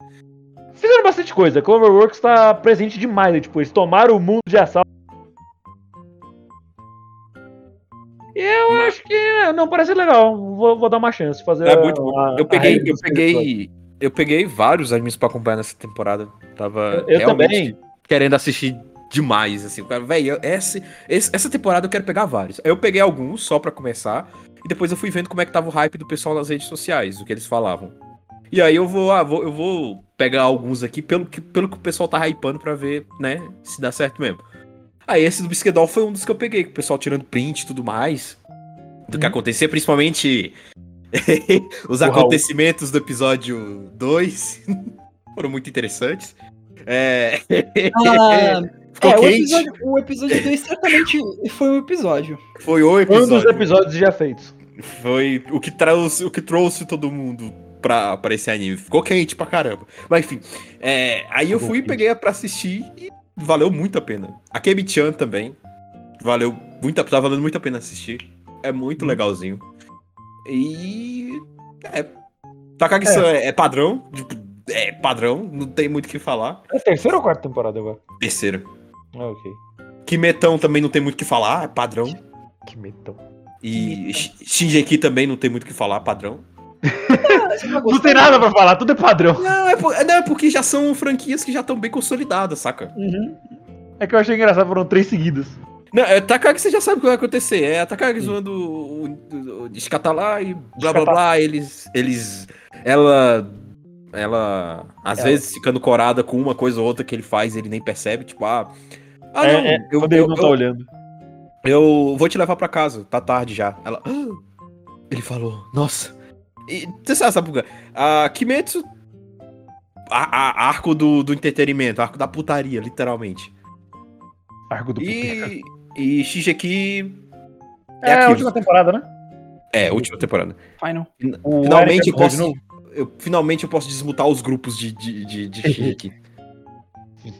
Fizeram bastante coisa. Cloverworks tá presente demais. né? Tipo, eles tomaram o mundo de assalto. Eu acho que é, não parece legal. Vou, vou dar uma chance. Fazer É muito bom. a- Eu peguei, eu peguei, eu peguei vários animes pra acompanhar nessa temporada. Tava Eu realmente também. querendo assistir demais, assim. Véi, essa, esse- essa temporada eu quero pegar vários. Eu peguei alguns só pra começar. E depois eu fui vendo como é que tava o hype do pessoal nas redes sociais, o que eles falavam. E aí eu vou, ah, vou- eu vou pegar alguns aqui pelo que, pelo que o pessoal tá hypando pra ver, né, se dá certo mesmo. Aí esse do Bisquedol foi um dos que eu peguei, com o pessoal tirando print e tudo mais. Do que Uhum. acontecia, principalmente os O Raul. acontecimentos do episódio 2 foram muito interessantes. É... Ah, Ficou é, o quente. episódio, o episódio 2 certamente foi o episódio. Foi o Um episódio. dos episódios já feitos. Foi o que, trouxe, o que trouxe todo mundo pra, pra esse anime. Ficou quente pra caramba. Mas enfim, é, aí eu fui e peguei pra assistir e valeu muito a pena. A Kemi-chan também. Valeu muito, a- tá valendo muito a pena assistir. É muito Uhum. legalzinho. E. É. Takagi-san é. é padrão. tipo, É padrão, não tem muito o que falar. É a terceira ou quarta temporada agora? Terceiro. Ah, ok. Kimetão também não tem muito o que falar, é padrão. Que metão. E Shi- Shinjeki também não tem muito o que falar, padrão. Não tem nada pra falar, tudo é padrão. Não, é, por- não, é porque já são franquias que já estão bem consolidadas, saca? É que eu achei engraçado, foram três seguidas. Não, é Takagi você já sabe o que vai acontecer. É a Takagi zoando o, o, o Descata lá e blá blá blá. Eles. Eles. Ela. Ela. Às Ela. vezes ficando corada com uma coisa ou outra que ele faz, ele nem percebe. Tipo, ah. Ah, É, não, é, eu, eu, não tá eu- olhando. eu vou te levar pra casa, tá tarde já. Ela. "Ah." Ele falou, nossa. E você sabe, sabe por quê? A Kimetsu. A, a- arco do, do entretenimento, arco da putaria, literalmente. Arco do. E. E Shigeki. É, a aquilo. última temporada, né? É, última temporada. Final. Finalmente eu posso. Eu, finalmente eu posso desmutar os grupos de, de, de, de Shigeki.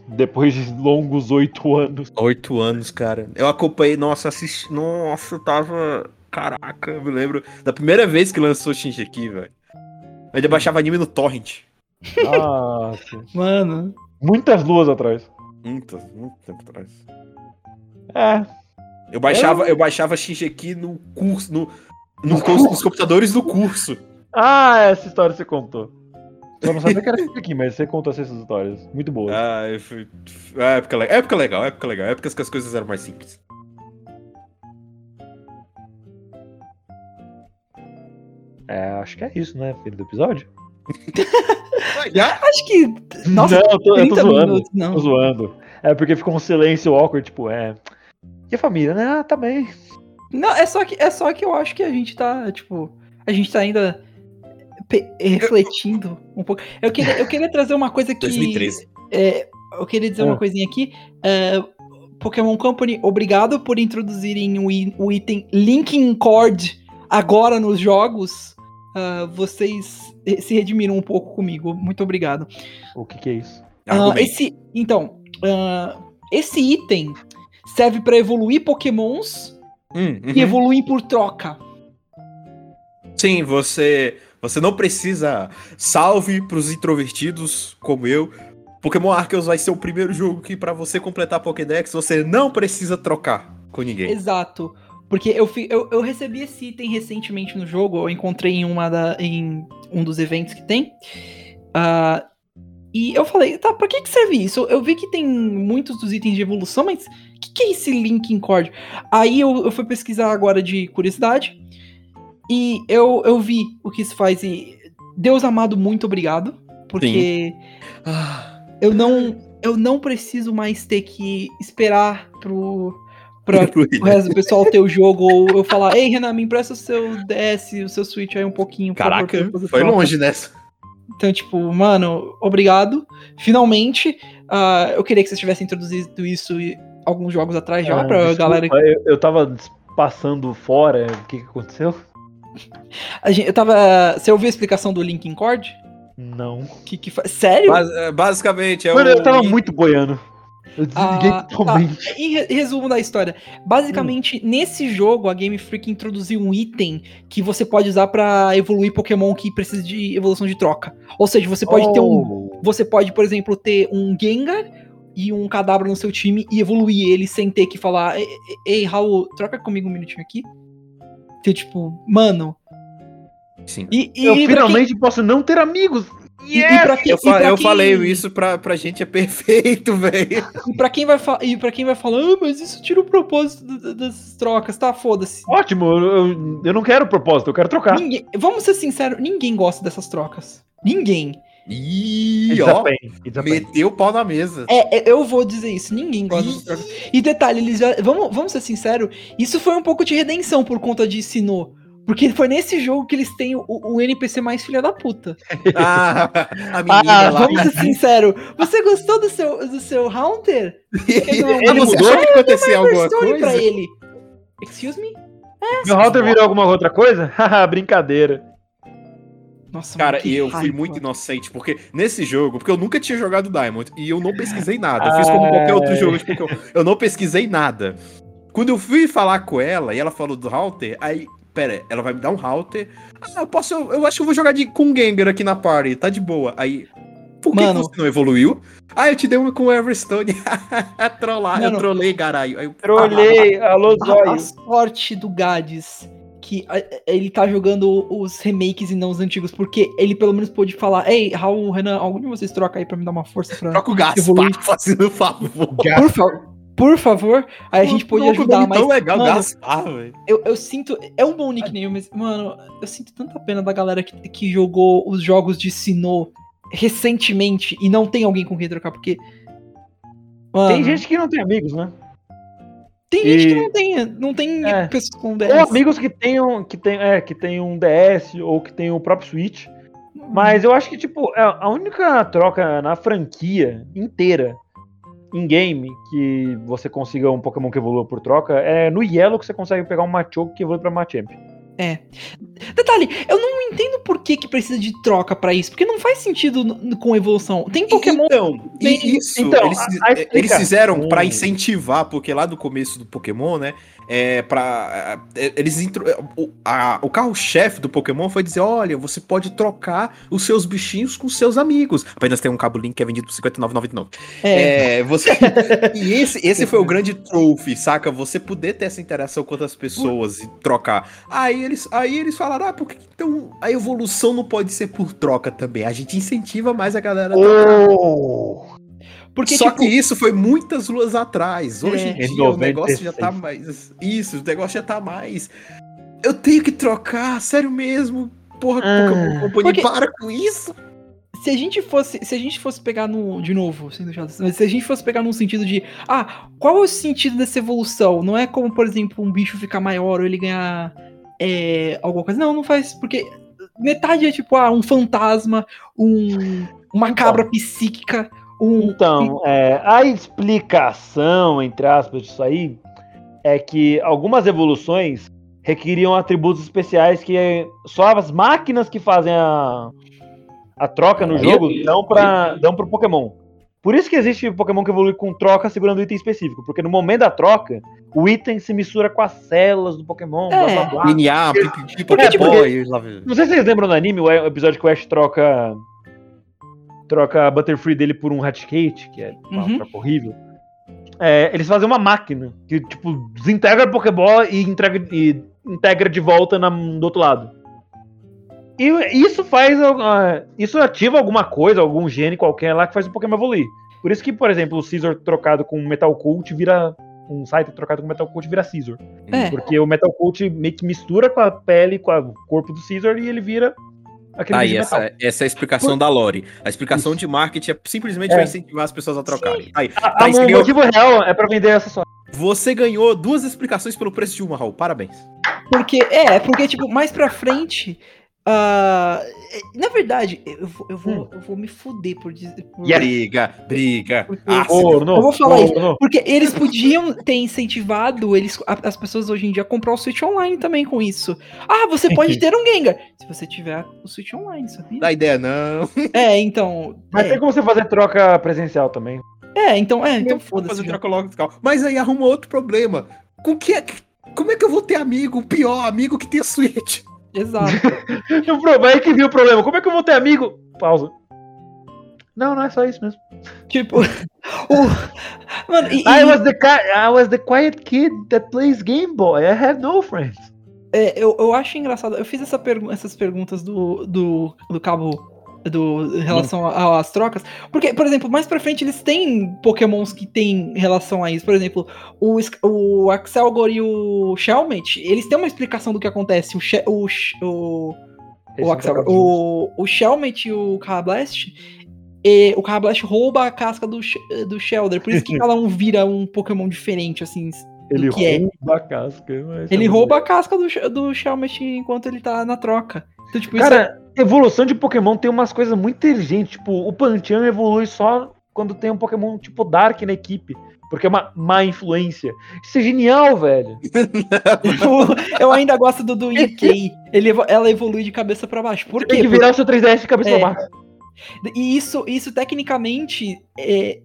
Depois de longos oito anos. Oito anos, cara. Eu acompanhei, nossa, assisti. Nossa, eu tava. Caraca, eu me lembro da primeira vez que lançou Shingeki, velho. Eu ainda baixava anime no Torrent. Nossa. Mano. Muitas luas atrás. Muito, muito tempo atrás. É. Eu baixava, eu baixava Shingeki no curso, no, no curso, nos computadores do curso. Ah, essa história você contou. Só não sabia que era isso aqui, mas você contou essas histórias. Muito boas. Ah, eu fui... ah, época, época legal, época legal. Épocas que as coisas eram mais simples. É, acho que é isso, né, filho do episódio? Acho que. Nossa, não, eu tô, eu tô 30 zoando. minutos, não. Tô zoando. É porque ficou um silêncio awkward, tipo, é. E a família, né? Ah, tá bem. Não, é só, que, é só que eu acho que a gente tá, tipo. A gente tá ainda pe- refletindo um pouco. Eu queria, eu queria trazer uma coisa que. 2013. É, eu queria dizer uma Ah. coisinha aqui. É, Pokémon Company, obrigado por introduzirem o, o item Linking Cord agora nos jogos. Ah, vocês se redimiram um pouco comigo. Muito obrigado. O que que é isso? Argumente. esse, então, ah, esse item serve pra evoluir Pokémons Hum, que uhum. evoluem por troca. Sim, você você não precisa salve pros introvertidos como eu. Pokémon Arceus vai ser o primeiro jogo que pra você completar Pokédex você não precisa trocar com ninguém. Exato. Porque eu, eu, eu recebi esse item recentemente no jogo, eu encontrei em, uma da, em um dos eventos que tem. Ah, e eu falei, tá, pra que, que serve isso? Eu vi que tem muitos dos itens de evolução, mas o que, que é esse Linking Cord? Aí eu, eu fui pesquisar agora de curiosidade. E eu, eu vi o que isso faz. E Deus amado, muito obrigado. Porque Ah, eu não, eu não preciso mais ter que esperar pro. Pra, o resto do pessoal ter o jogo, ou eu falar, ei, Renan, me empresta o seu DS, o seu Switch aí um pouquinho. favor, Caraca, fazer foi troca." longe nessa. Então, tipo, mano, obrigado. Finalmente, ah, eu queria que vocês tivessem introduzido isso e- alguns jogos atrás já, Ah, pra desculpa, galera. Eu, eu tava passando fora. O que que aconteceu? A gente, eu tava. Você ouviu a explicação do Linkin Cord? Não. Que, que fa- Sério? Bas- eh, basicamente é Mano, o eu tava muito boiando. Eu desliguei Ah, totalmente. Em re- resumo da história, basicamente nesse jogo a Game Freak introduziu um item que você pode usar pra evoluir Pokémon que precisa de evolução de troca. Ou seja, você pode ter um, Oh. você pode, por exemplo, ter um Gengar e um Kadabra no seu time e evoluir ele sem ter que falar, ei, Raul, troca comigo um minutinho aqui. Então, tipo, mano. Sim. E, e Eu finalmente posso não ter amigos. E, e pra quem, Eu, e fa- pra eu quem- falei isso pra, pra gente é perfeito, velho. E pra quem vai fa- e para quem vai falar, ah, mas isso tira o propósito das trocas, tá? Foda-se. Ótimo, eu, eu, não quero propósito, eu quero trocar. Ninguém- vamos ser sinceros, ninguém gosta dessas trocas. Ninguém. Ih, ó, meteu o pau na mesa. É, é, eu vou dizer isso, ninguém gosta dessas trocas. E detalhe, eles já. Vamos, vamos ser sinceros, isso foi um pouco de redenção por conta de Sinnoh. Porque foi nesse jogo que eles têm o, o NPC mais filha da puta. Ah, a menina Ah, lá. vamos ser sinceros. Você gostou do seu, do seu Haunter? Ele mudou? Que aconteceu alguma Story coisa? pra ele. Excuse me? Meu router virou alguma outra coisa? Haha, brincadeira. Nossa, Cara, e eu fui raiva. muito inocente, porque nesse jogo, porque eu nunca tinha jogado Diamond e eu não pesquisei nada. Eu fiz como qualquer outro jogo, tipo, eu, eu não pesquisei nada. Quando eu fui falar com ela e ela falou do Halter, aí, pera, ela vai me dar um Halter. Ah, eu posso, eu, eu acho que eu vou jogar de, com Gengar aqui na party, tá de boa. Aí, por que, Mano. que você não evoluiu? Ah, eu te dei uma com o Everstone. Trollar, eu trolei, caralho. Eu- Trolhei, alô, A, a zóio. sorte do Gades que a- ele tá jogando os remakes e não os antigos, porque ele pelo menos pôde falar: Ei, Raul, Renan, algum de vocês troca aí pra me dar uma força pra. Troca o Evolui. fazendo favor. Por, fa por favor, aí a gente que ajudar, mas. tão legal, mano, Gaspar, velho. eu, eu sinto. É um bom nickname, mas, mano, eu sinto tanta pena da galera que, que jogou os jogos de Sinnoh recentemente e não tem alguém com quem trocar, porque. Mano, Tem gente que não tem amigos, né? tem gente que e- não tem, não tem É. pessoas com Ou 10. amigos que tenham, que tem, é, que tem um DS ou que tem o próprio Switch. Mas eu acho que, tipo, é a única troca na franquia inteira, em game, que você consiga um Pokémon que evolua por troca, é no Yellow que você consegue pegar um Machoke que evolui pra Machamp. Detalhe, eu não entendo por que, que precisa de troca pra isso, porque não faz sentido com evolução. Tem Pokémon. Então, tem- isso, então, eles, a- a eles fizeram pra incentivar, porque lá do começo do Pokémon, né, é para eles intro, o, a- o carro-chefe do Pokémon foi dizer, olha, você pode trocar os seus bichinhos com seus amigos. Apenas tem um cabo link que é vendido por R$ 59,99. É, É, você E esse, esse foi o grande trophy, saca? Você poder ter essa interação com outras pessoas e trocar. Aí eles, aí eles falaram, ah, por que então a evolução não pode ser por troca também? A gente incentiva mais a galera a trocar. Oh! Porque, Só tipo, que isso foi muitas luas atrás. Hoje É. em dia o negócio 96. já tá mais. Isso, o negócio já tá mais. Eu tenho que trocar, sério mesmo. Porra, Ah. Pokémon Porque- para com isso. se a gente fosse, se a gente fosse pegar no, de novo, sendo chato, mas se a gente fosse pegar num sentido de, ah, qual é o sentido dessa evolução? Não é como, por exemplo, um bicho ficar maior ou ele ganhar é, alguma coisa. Não, não faz, porque metade é tipo, ah, um fantasma, um, uma cabra psíquica. Então, é, a explicação, entre aspas, disso aí é que algumas evoluções requeriam atributos especiais que só as máquinas que fazem a, a troca no jogo dão para dão pro Pokémon. Por isso que existe Pokémon que evolui com troca segurando um item específico, porque no momento da troca, o item se mistura com as células do Pokémon, blá É. blá blá. DNA, pipipi, Porque, tipo, Pokéboy, lá vem. Não sei se vocês lembram do anime, o episódio que o Ash troca. Troca a Butterfree dele por um Hatchkate, que é uma Uhum. troca horrível. É, eles fazem uma máquina que, tipo, desintegra a Pokéball e, entrega, e integra de volta na- do outro lado. E isso faz. ah, Isso ativa alguma coisa, algum gene qualquer lá que faz o Pokémon evoluir. Por isso que, por exemplo, o Scizor trocado com Metal Cult vira. Um site trocado com Metal Cult vira Scizor. É, Porque o Metal Cult meio que mistura com a pele, com o corpo do Caesar e ele vira aquele Aí, essa, metal. essa é a explicação da Lore. A explicação de marketing é simplesmente É. incentivar as pessoas a trocarem. Aí, A- tá, a- o motivo real é pra vender essa só. Você ganhou duas explicações pelo preço de uma, Raul. Parabéns. porque, é, porque, tipo, mais pra frente... é, na verdade, eu vou, eu vou, eu vou me fuder por dizer. por-. Briga, briga. Porque- Ah, Corno, Eu vou falar isso. Porque eles podiam ter incentivado eles, as pessoas hoje em dia a comprar o Switch Online também com isso. Ah, você pode ter um Gengar. Se você tiver o Switch Online, sabia? dá ideia, não. É, então. Mas É, tem como você fazer troca presencial também. é, então, é, então Fazer foda-se. já. troca logo tal. Mas aí arruma outro problema. Com que é que- Como é que eu vou ter amigo, o pior amigo que tem a Switch? Exato. o problema é que viu o problema. Como é que eu vou ter amigo? Pausa. Não, não é só isso mesmo. tipo. o- Mano, e, I was the I was the quiet kid that plays Game Boy. I have no friends. é, eu, eu acho engraçado. Eu fiz essa pergu- essas perguntas do, do, do cabo. Do, em relação às trocas. Porque, por exemplo, mais pra frente eles têm pokémons que têm relação a isso. Por exemplo, o, o Axelgor e o Shelmet, eles têm uma explicação do que acontece. O, She- o, o, o, Axelgor, o, o Shelmet e o Carablast. E o Carablast rouba a casca do, do Shelder. Por isso que cada um vira um Pokémon diferente, assim. Ele que é. rouba a casca. Ele é rouba a casca do, Sh- do Shelmet enquanto ele tá na troca. Então, tipo, isso é- Cara, evolução de Pokémon tem umas coisas muito inteligentes. Tipo, o Panteão evolui só quando tem um Pokémon tipo Dark na equipe. Porque é uma má influência. Isso é genial, velho. eu, eu ainda gosto do do UK. Ele, ela evolui de cabeça pra baixo. Por Tem quê? que virar o seu 3DS de cabeça É. pra baixo. E isso, isso tecnicamente é,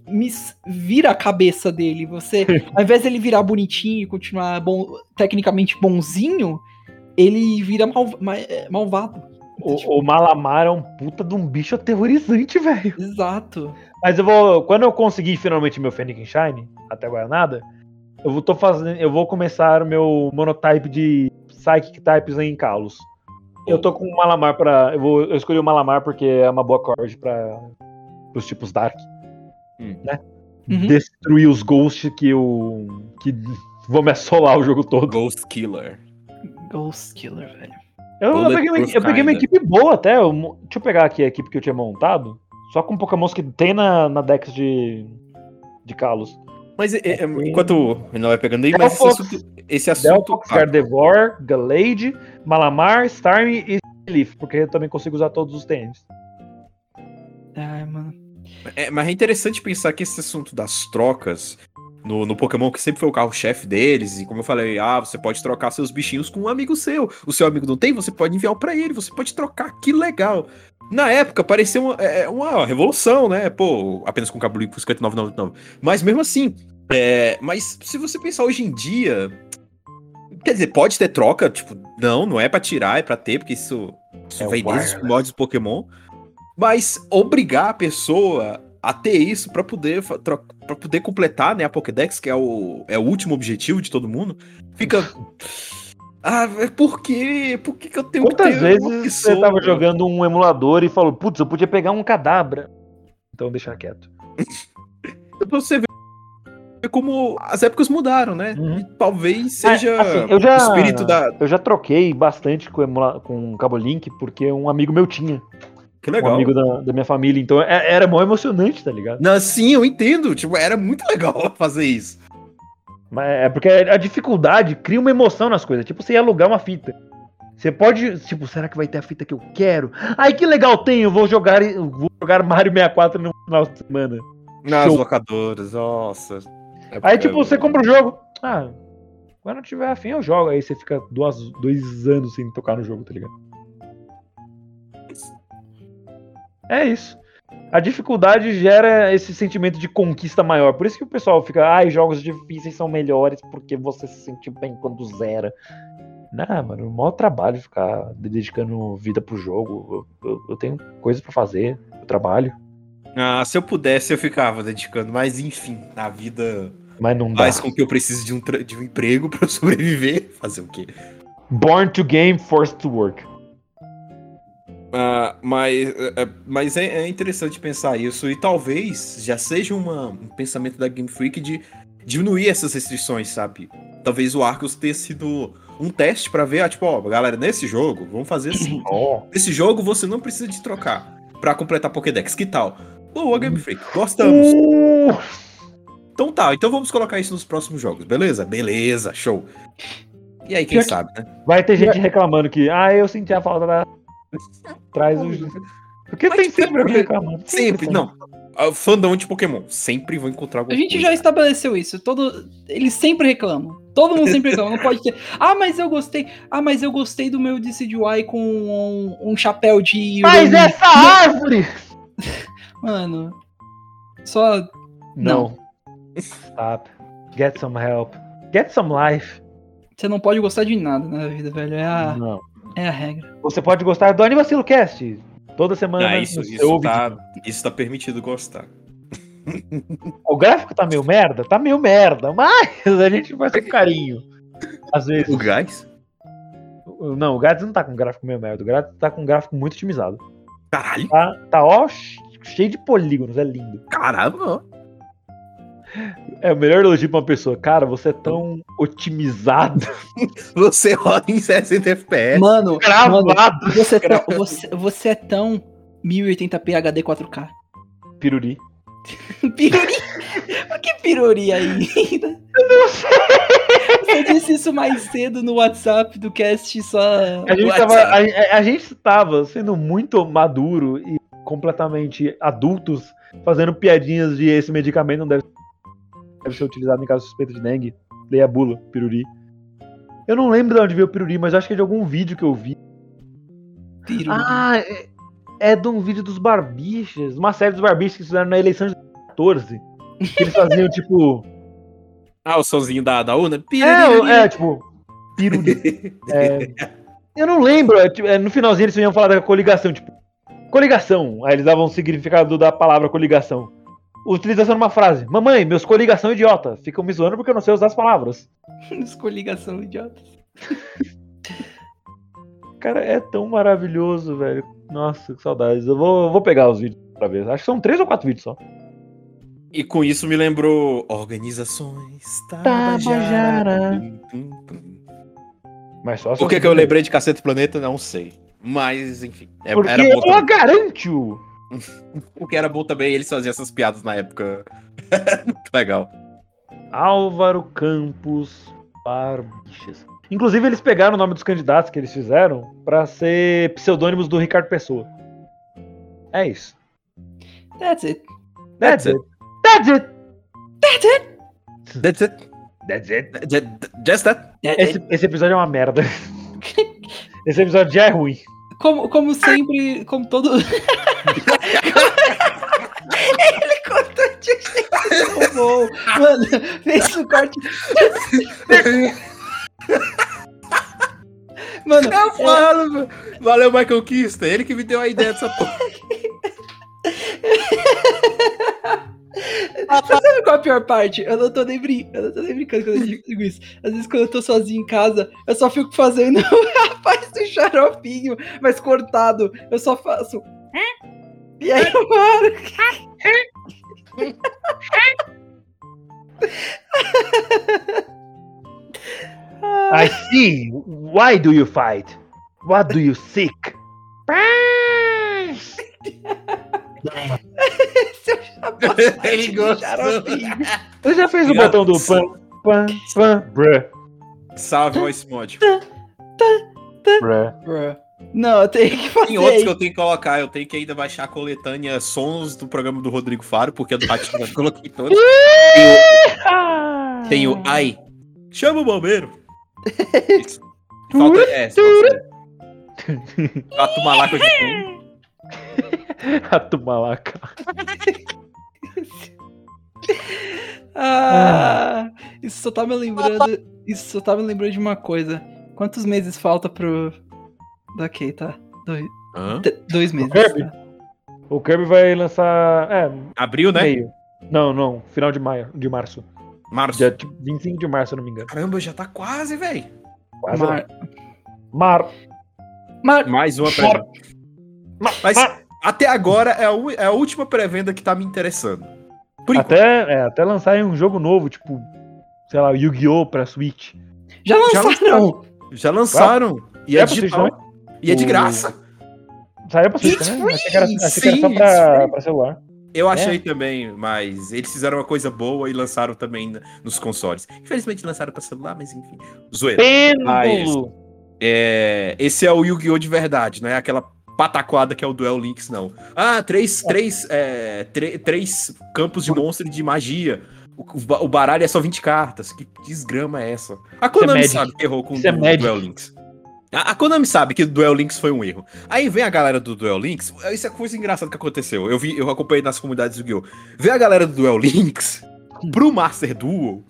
vira a cabeça dele. Você, ao invés dele virar bonitinho e continuar bom, tecnicamente bonzinho, ele vira mal, ma- é, malvado. Tipo, O, o Malamar é um puta de um bicho aterrorizante, velho. Exato. Mas eu vou. Quando eu conseguir finalmente meu Fennekin Shine, até agora nada, eu vou, tô fazendo, eu vou começar o meu monotype de Psychic Types em Kalos. Eu tô com o Malamar pra. Eu, vou, eu escolhi o Malamar porque é uma boa cord pra os tipos Dark. Hum. Né? Uhum. Destruir os Ghosts que eu. que vão me assolar o jogo todo. Ghost Killer. Ghost Killer, velho. Eu, eu Bulletproof peguei, uma, eu peguei uma equipe boa até. eu deixa eu pegar aqui a equipe que eu tinha montado. Só com Pokémons que tem na, na Dex de. de Kalos. Mas é, é, enquanto não vai pegando aí, Del mas esse assunto. Esse assunto Delphox, Gardevoir, Galade, Malamar, Starmie e Leaf, porque eu também consigo usar todos os tênis. Ai, mano. É, mas é interessante pensar que esse assunto das trocas no, no Pokémon, que sempre foi o carro-chefe deles, e como eu falei, ah, você pode trocar seus bichinhos com um amigo seu. O seu amigo não tem, você pode enviar pra ele, você pode trocar, que legal. Na época, parecia uma, é, uma revolução, né? Pô, apenas com cabelo por 59,99. Mas mesmo assim, é, mas se você pensar hoje em dia. Quer dizer, pode ter troca, tipo, não, não é pra tirar, é pra ter, porque isso, isso É vem desde os primórdios do Pokémon. Mas obrigar a pessoa a ter isso pra poder para poder completar, né, a Pokédex, que é o, é o último objetivo de todo mundo, fica Ah, é por quê? Por que, que eu tenho Quantas que ter uma vezes pessoa? você tava jogando um emulador e falou, putz, eu podia pegar um cadabra? Então deixa quieto. Você ver como as épocas mudaram, né? Uhum. Talvez seja assim, eu já- o espírito da. Eu já troquei bastante com, emula... com o Cabo Link, porque um amigo meu tinha. Que Um legal. amigo da, da minha família. Então é- era mó emocionante, tá ligado? Não, sim, eu entendo. Tipo, era muito legal fazer isso. Mas é porque a dificuldade cria uma emoção nas coisas. Tipo, você ia alugar uma fita. Você pode, tipo, será que vai ter a fita que eu quero? Ai, que legal tem, eu vou jogar, eu vou jogar Mario 64 no final de semana. Nas Show. locadoras, nossa. É Aí, tipo, você compra o jogo. Ah, quando eu tiver afim, eu jogo. Aí você fica duas, dois anos sem tocar no jogo, tá ligado? É isso. A dificuldade gera esse sentimento de conquista maior. Por isso que o pessoal fica, ai, jogos difíceis são melhores porque você se sente bem quando zera. Não, mano, o maior trabalho ficar dedicando vida pro jogo. Eu, eu- eu tenho coisas pra fazer, eu trabalho, Ah, se eu pudesse, eu ficava dedicando, mas enfim, na vida mas não dá. faz com que eu precise de um, de um emprego pra eu sobreviver. Fazer o quê? Born to game, forced to work. Ah, mas é, é- mas é, é interessante pensar isso e talvez já seja uma- um pensamento da Game Freak de diminuir essas restrições, sabe? Talvez o Arcos tenha sido um teste pra ver, ah, tipo, ó, galera, nesse jogo, vamos fazer assim. Ó. Nesse jogo você não precisa de trocar pra completar Pokédex, que tal? Boa, Game Freak, gostamos. Uh, Então tá, então vamos colocar isso nos próximos jogos, beleza? Beleza, show. E aí, quem sabe, né? Vai ter gente reclamando que, ah, eu senti a falta da. Traz os. Porque Mas tem tipo, sempre alguém reclamando. Sempre, tem. não. A fandom de Pokémon, sempre vou encontrar alguma A gente coisa. já estabeleceu isso. Todo... Eles sempre reclamam. Todo mundo sempre reclama. Não pode ter. Ah, mas eu gostei. Ah, mas eu gostei do meu DCDY com um, um chapéu de. Mas essa árvore! Mano. Só. Não. Stop. Get some help. Get some life. Você não pode gostar de nada na vida, velho. É a, Não. é a regra. Você pode gostar do Anivacilo Cast. Toda semana. Ah, isso, isso, ouvidinho. tá, isso tá permitido gostar. O gráfico tá meio merda? Tá meio merda, mas a gente faz com carinho. Às vezes. O gás? Não, o Gats não tá com gráfico meio merda. O Gats tá com gráfico muito otimizado. Caralho, Tá, tá ó, cheio de polígonos, é lindo. caramba. É o melhor elogio pra uma pessoa. Cara, você é tão otimizado, Você roda em 60 FPS. Mano, mano gravado. você, é tão, você, você é tão 1080p HD 4K. Piruri. Piruri? Por que piruri aí? Você disse isso mais cedo no WhatsApp do cast só. A gente, tava, a, a gente tava sendo muito maduro e completamente adultos, fazendo piadinhas de esse medicamento não deve, deve ser utilizado em caso de suspeita de dengue. Leia a bula, piruri. Eu não lembro de onde veio o piruri, mas acho que é de algum vídeo que eu vi. Piruri. Ah, é, é de um vídeo dos Barbichas, uma série dos Barbichas que fizeram na eleição de 2014. Que eles faziam tipo. Ah, o sonzinho da, da Una? É, é tipo. Piruri. É, eu não lembro, é, tipo, é, no finalzinho eles iam falar da coligação, tipo. Coligação. Aí eles davam o significado da palavra coligação. Utilização numa frase. Mamãe, meus coligação idiota. Ficam me zoando porque eu não sei usar as palavras. Descoligação idiota. Cara, é tão maravilhoso, velho. Nossa, que saudades. Eu vou, vou pegar os vídeos pra ver. Acho que são três ou quatro vídeos só. E com isso me lembrou Organizações Tabajara. Mas só Por que, que eu lembrei de Cacete Planeta? Não sei. Mas, enfim. é- Porque era eu também. garanto. Porque era bom também eles faziam essas piadas na época. Muito legal. Álvaro Campos Barbichas. Inclusive, eles pegaram o nome dos candidatos que eles fizeram pra ser pseudônimos do Ricardo Pessoa. É isso. That's it. That's, That's it. That's it. That's it. That's it. Ju- Just that. É- Esse, esse episódio é uma merda. Esse episódio já é ruim. Como, como sempre, como todo. Ele cortou de jeito bom. Mano, fez o corte. Mano, Eu falo, valeu, Michael Kister. Ele que me deu a ideia dessa porra. qual é a pior parte? Eu não tô nem, brin... eu não tô nem brincando quando eu digo isso. Às vezes quando eu tô sozinho em casa, eu só fico fazendo o rapaz do xaropinho, mas cortado. Eu só faço. E aí eu paro. I see. Why do you fight? What do you seek? Seu rapaz Ele. Você já fez o botão do pan, pan, pan, bruh, Salve, voice mod. bruh. Bruh. Não, eu tenho que fazer. Tem outros que eu tenho que colocar. Eu tenho que ainda baixar a coletânea Sons do programa do Rodrigo Faro, porque é do Ratinho eu coloquei todos. Ah. Tem o Ai. Chama o bombeiro. Falta. É, falta. Malaco de fundo. Rato malaca. Ah, isso só tá me lembrando. Isso só tá me lembrando de uma coisa. Quantos meses falta pro. Ok, tá. Dois, dois meses. Kirby? tá. O Kirby vai lançar. É, Abriu, né? meio. Não, não. Final de maio, de março. Março. Dia tipo, 25 de março, se eu não me engano. Caramba, já tá quase, velho. Quase Mar... Mar. Mar... Mais uma Mar- pré-venda. Mas até agora é a, é a última pré-venda que tá me interessando. Por. Até, é, até lançarem um jogo novo, tipo, sei lá, Yu-Gi-Oh! pra Switch. Já Já lançaram! Já lançaram. E é, É digital. não E é de O- graça. Saiu pra Switch, It's né? free! Achei que era, achei que era Sim, só pra, pra celular. Eu achei É. também, mas eles fizeram uma coisa boa e lançaram também nos consoles. Infelizmente lançaram pra celular, mas enfim. Zoeira. Pêndulo! É, esse é o Yu-Gi-Oh! de verdade, não é aquela pataquada que é o Duel Links, não. Ah, três, três, é, três campos de monstro de magia. O, o ba- o baralho é só 20 cartas. Que desgrama é essa? A Konami Magic. sabe que errou com o é Magic. Duel Links. A, a Konami sabe que o Duel Links foi um erro. Aí vem a galera do Duel Links. Isso é coisa engraçada que aconteceu. Eu vi, eu acompanhei nas comunidades do Yu-Gi-Oh! Vem a galera do Duel Links pro Master Duel.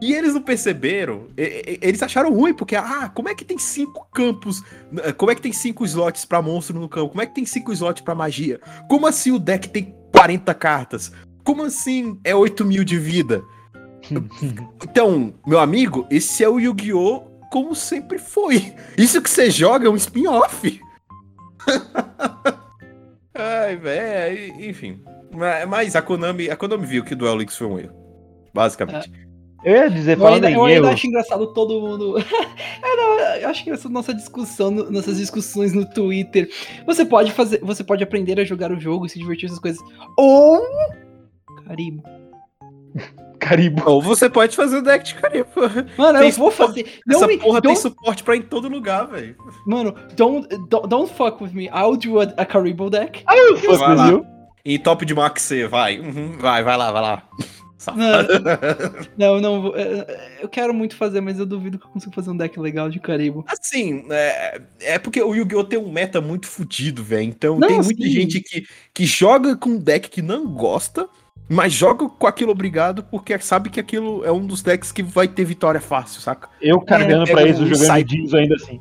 E eles não perceberam, e- e- eles acharam ruim, porque, ah, como é que tem cinco campos, eh, como é que tem cinco slots pra monstro no campo, como é que tem cinco slots pra magia? Como assim o deck tem 40 cartas? Como assim é 8 mil de vida? Então, meu amigo, esse é o Yu-Gi-Oh! como sempre foi. Isso que você joga é um spin-off. Ai, velho, enfim. Ma- Mas a Konami, a Konami viu que o Duel Links foi um erro. Basicamente. Eu ia dizer, Eu falando ainda, em eu ainda erro, acho engraçado todo mundo. eu, não, eu acho engraçado nossa discussão, no- nossas discussões no Twitter. Você pode fazer, você pode aprender a jogar o jogo e se divertir com essas coisas. Ou. Carimbo. Caribo. Ou você pode fazer o deck de carimbo. Mano, Tem eu vou fazer. Essa me, porra tem don't- suporte pra ir em todo lugar, velho. Mano, don't, don't, don't fuck with me. I'll do a, a Caribou deck. Fuck Vai lá. with you. Em top de Max C, vai. Uhum, vai, vai lá, vai lá. Não, não, não vou- é, eu quero muito fazer, mas eu duvido que eu consigo fazer um deck legal de Caribou. Assim, é, é porque o Yu-Gi-Oh! tem um meta muito fodido, velho. Então Não, tem muita sim. gente que, que joga com um deck que não gosta, mas joga com aquilo obrigado porque sabe que aquilo é um dos decks que vai ter vitória fácil, saca? Eu carregando É, pra isso, um jogando jeans ainda assim.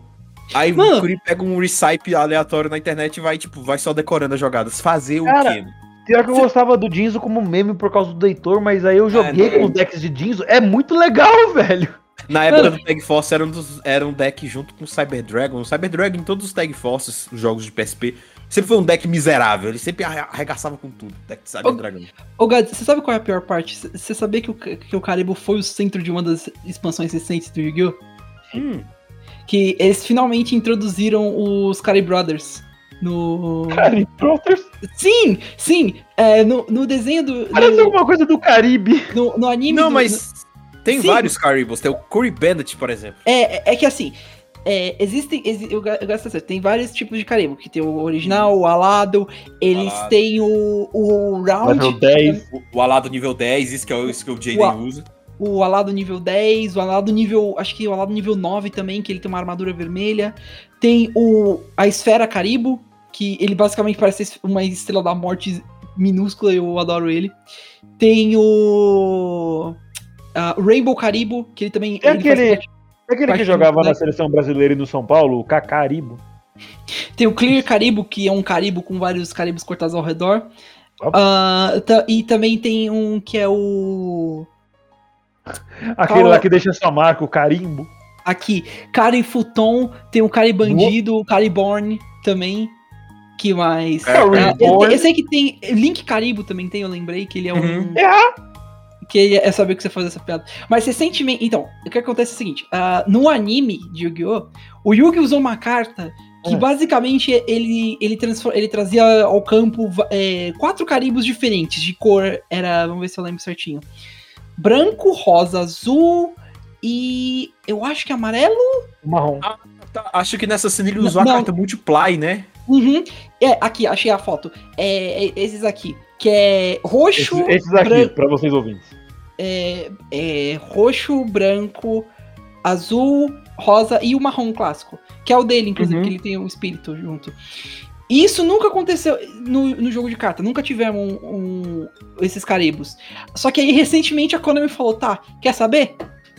Aí Mano. o Curi pega um recipe aleatório na internet e vai, tipo, vai só decorando as jogadas. Fazer Cara, o quê? Pior que eu gostava do Jinzo como meme por causa do Heitor, mas aí eu joguei não. com os decks de Jinzo. É muito legal, velho. Na época Mano. do Tag Force era um, dos, era um deck junto com o Cyber Dragon. O Cyber Dragon em todos os Tag Forces, os jogos de PSP, sempre foi um deck miserável. Ele sempre arre- arregaçava com tudo. Deck de Cyber Ô, Dragon. Ô, Gads, você sabe qual é a pior parte? Você sabia que o, que o Caribou foi o centro de uma das expansões recentes do Yu-Gi-Oh? Hum, Que eles finalmente introduziram os Cari Brothers no. Cari Brothers. Sim, sim! é, no, no desenho do. Parece No, alguma coisa do Caribe. no, no anime. Não, do- mas tem Sim. vários Caribous. Tem o Curry Bandit, por exemplo. É, é- é que assim, é, existem. exi- eu, gasto certo, tem vários tipos de Caribou, que tem o original, o alado, eles Alado. têm o, o round, Level 10. O, o alado nível 10, isso que é o, isso que o Jaden Uau. usa. o alado nível 10, o alado nível. Acho que o alado nível 9 também, que ele tem uma armadura vermelha. Tem o a esfera Caribo, que ele basicamente parece uma estrela da morte minúscula, eu adoro ele. Tem o. o Rainbow Caribo, que ele também. É ele aquele- parte- É aquele que jogava na seleção brasileira e no São Paulo, o Cacaribo. Tem o Clear Caribo, que é um caribo com vários caribos cortados ao redor. Ta- e também tem um que é o. Aquele lá que deixa sua marca, o carimbo. Aqui, Cari Futon, tem o Cari Bandido, o Cari Born também. Que mais? É, Ah, eu, eu sei que tem. Link Caribo também tem, eu lembrei que ele é um. Uhum. Que ele é saber que você faz essa piada. Mas recentemente. Então, o que acontece é o seguinte: ah, no anime de Yu-Gi-Oh!, o Yugi usou uma carta que Ah. basicamente ele, ele, ele trazia ao campo é, quatro caribos diferentes de cor. Era. Vamos ver se eu lembro certinho. Branco, rosa, azul e. Eu acho que amarelo. Marrom. Tá, acho que nessa cena ele usou não. a carta Multiply, né? Uhum. É, aqui, achei a foto. É, é esses aqui. Que é roxo. Esses, esses aqui, bran- pra vocês ouvintes. é, é roxo, branco, azul, rosa e o marrom clássico. Que é o dele, inclusive, Uhum. que ele tem um espírito junto. E Isso nunca aconteceu no, no jogo de carta. Nunca tivemos um, um- esses caribos. Só que aí, recentemente, a Konami falou, tá, quer saber?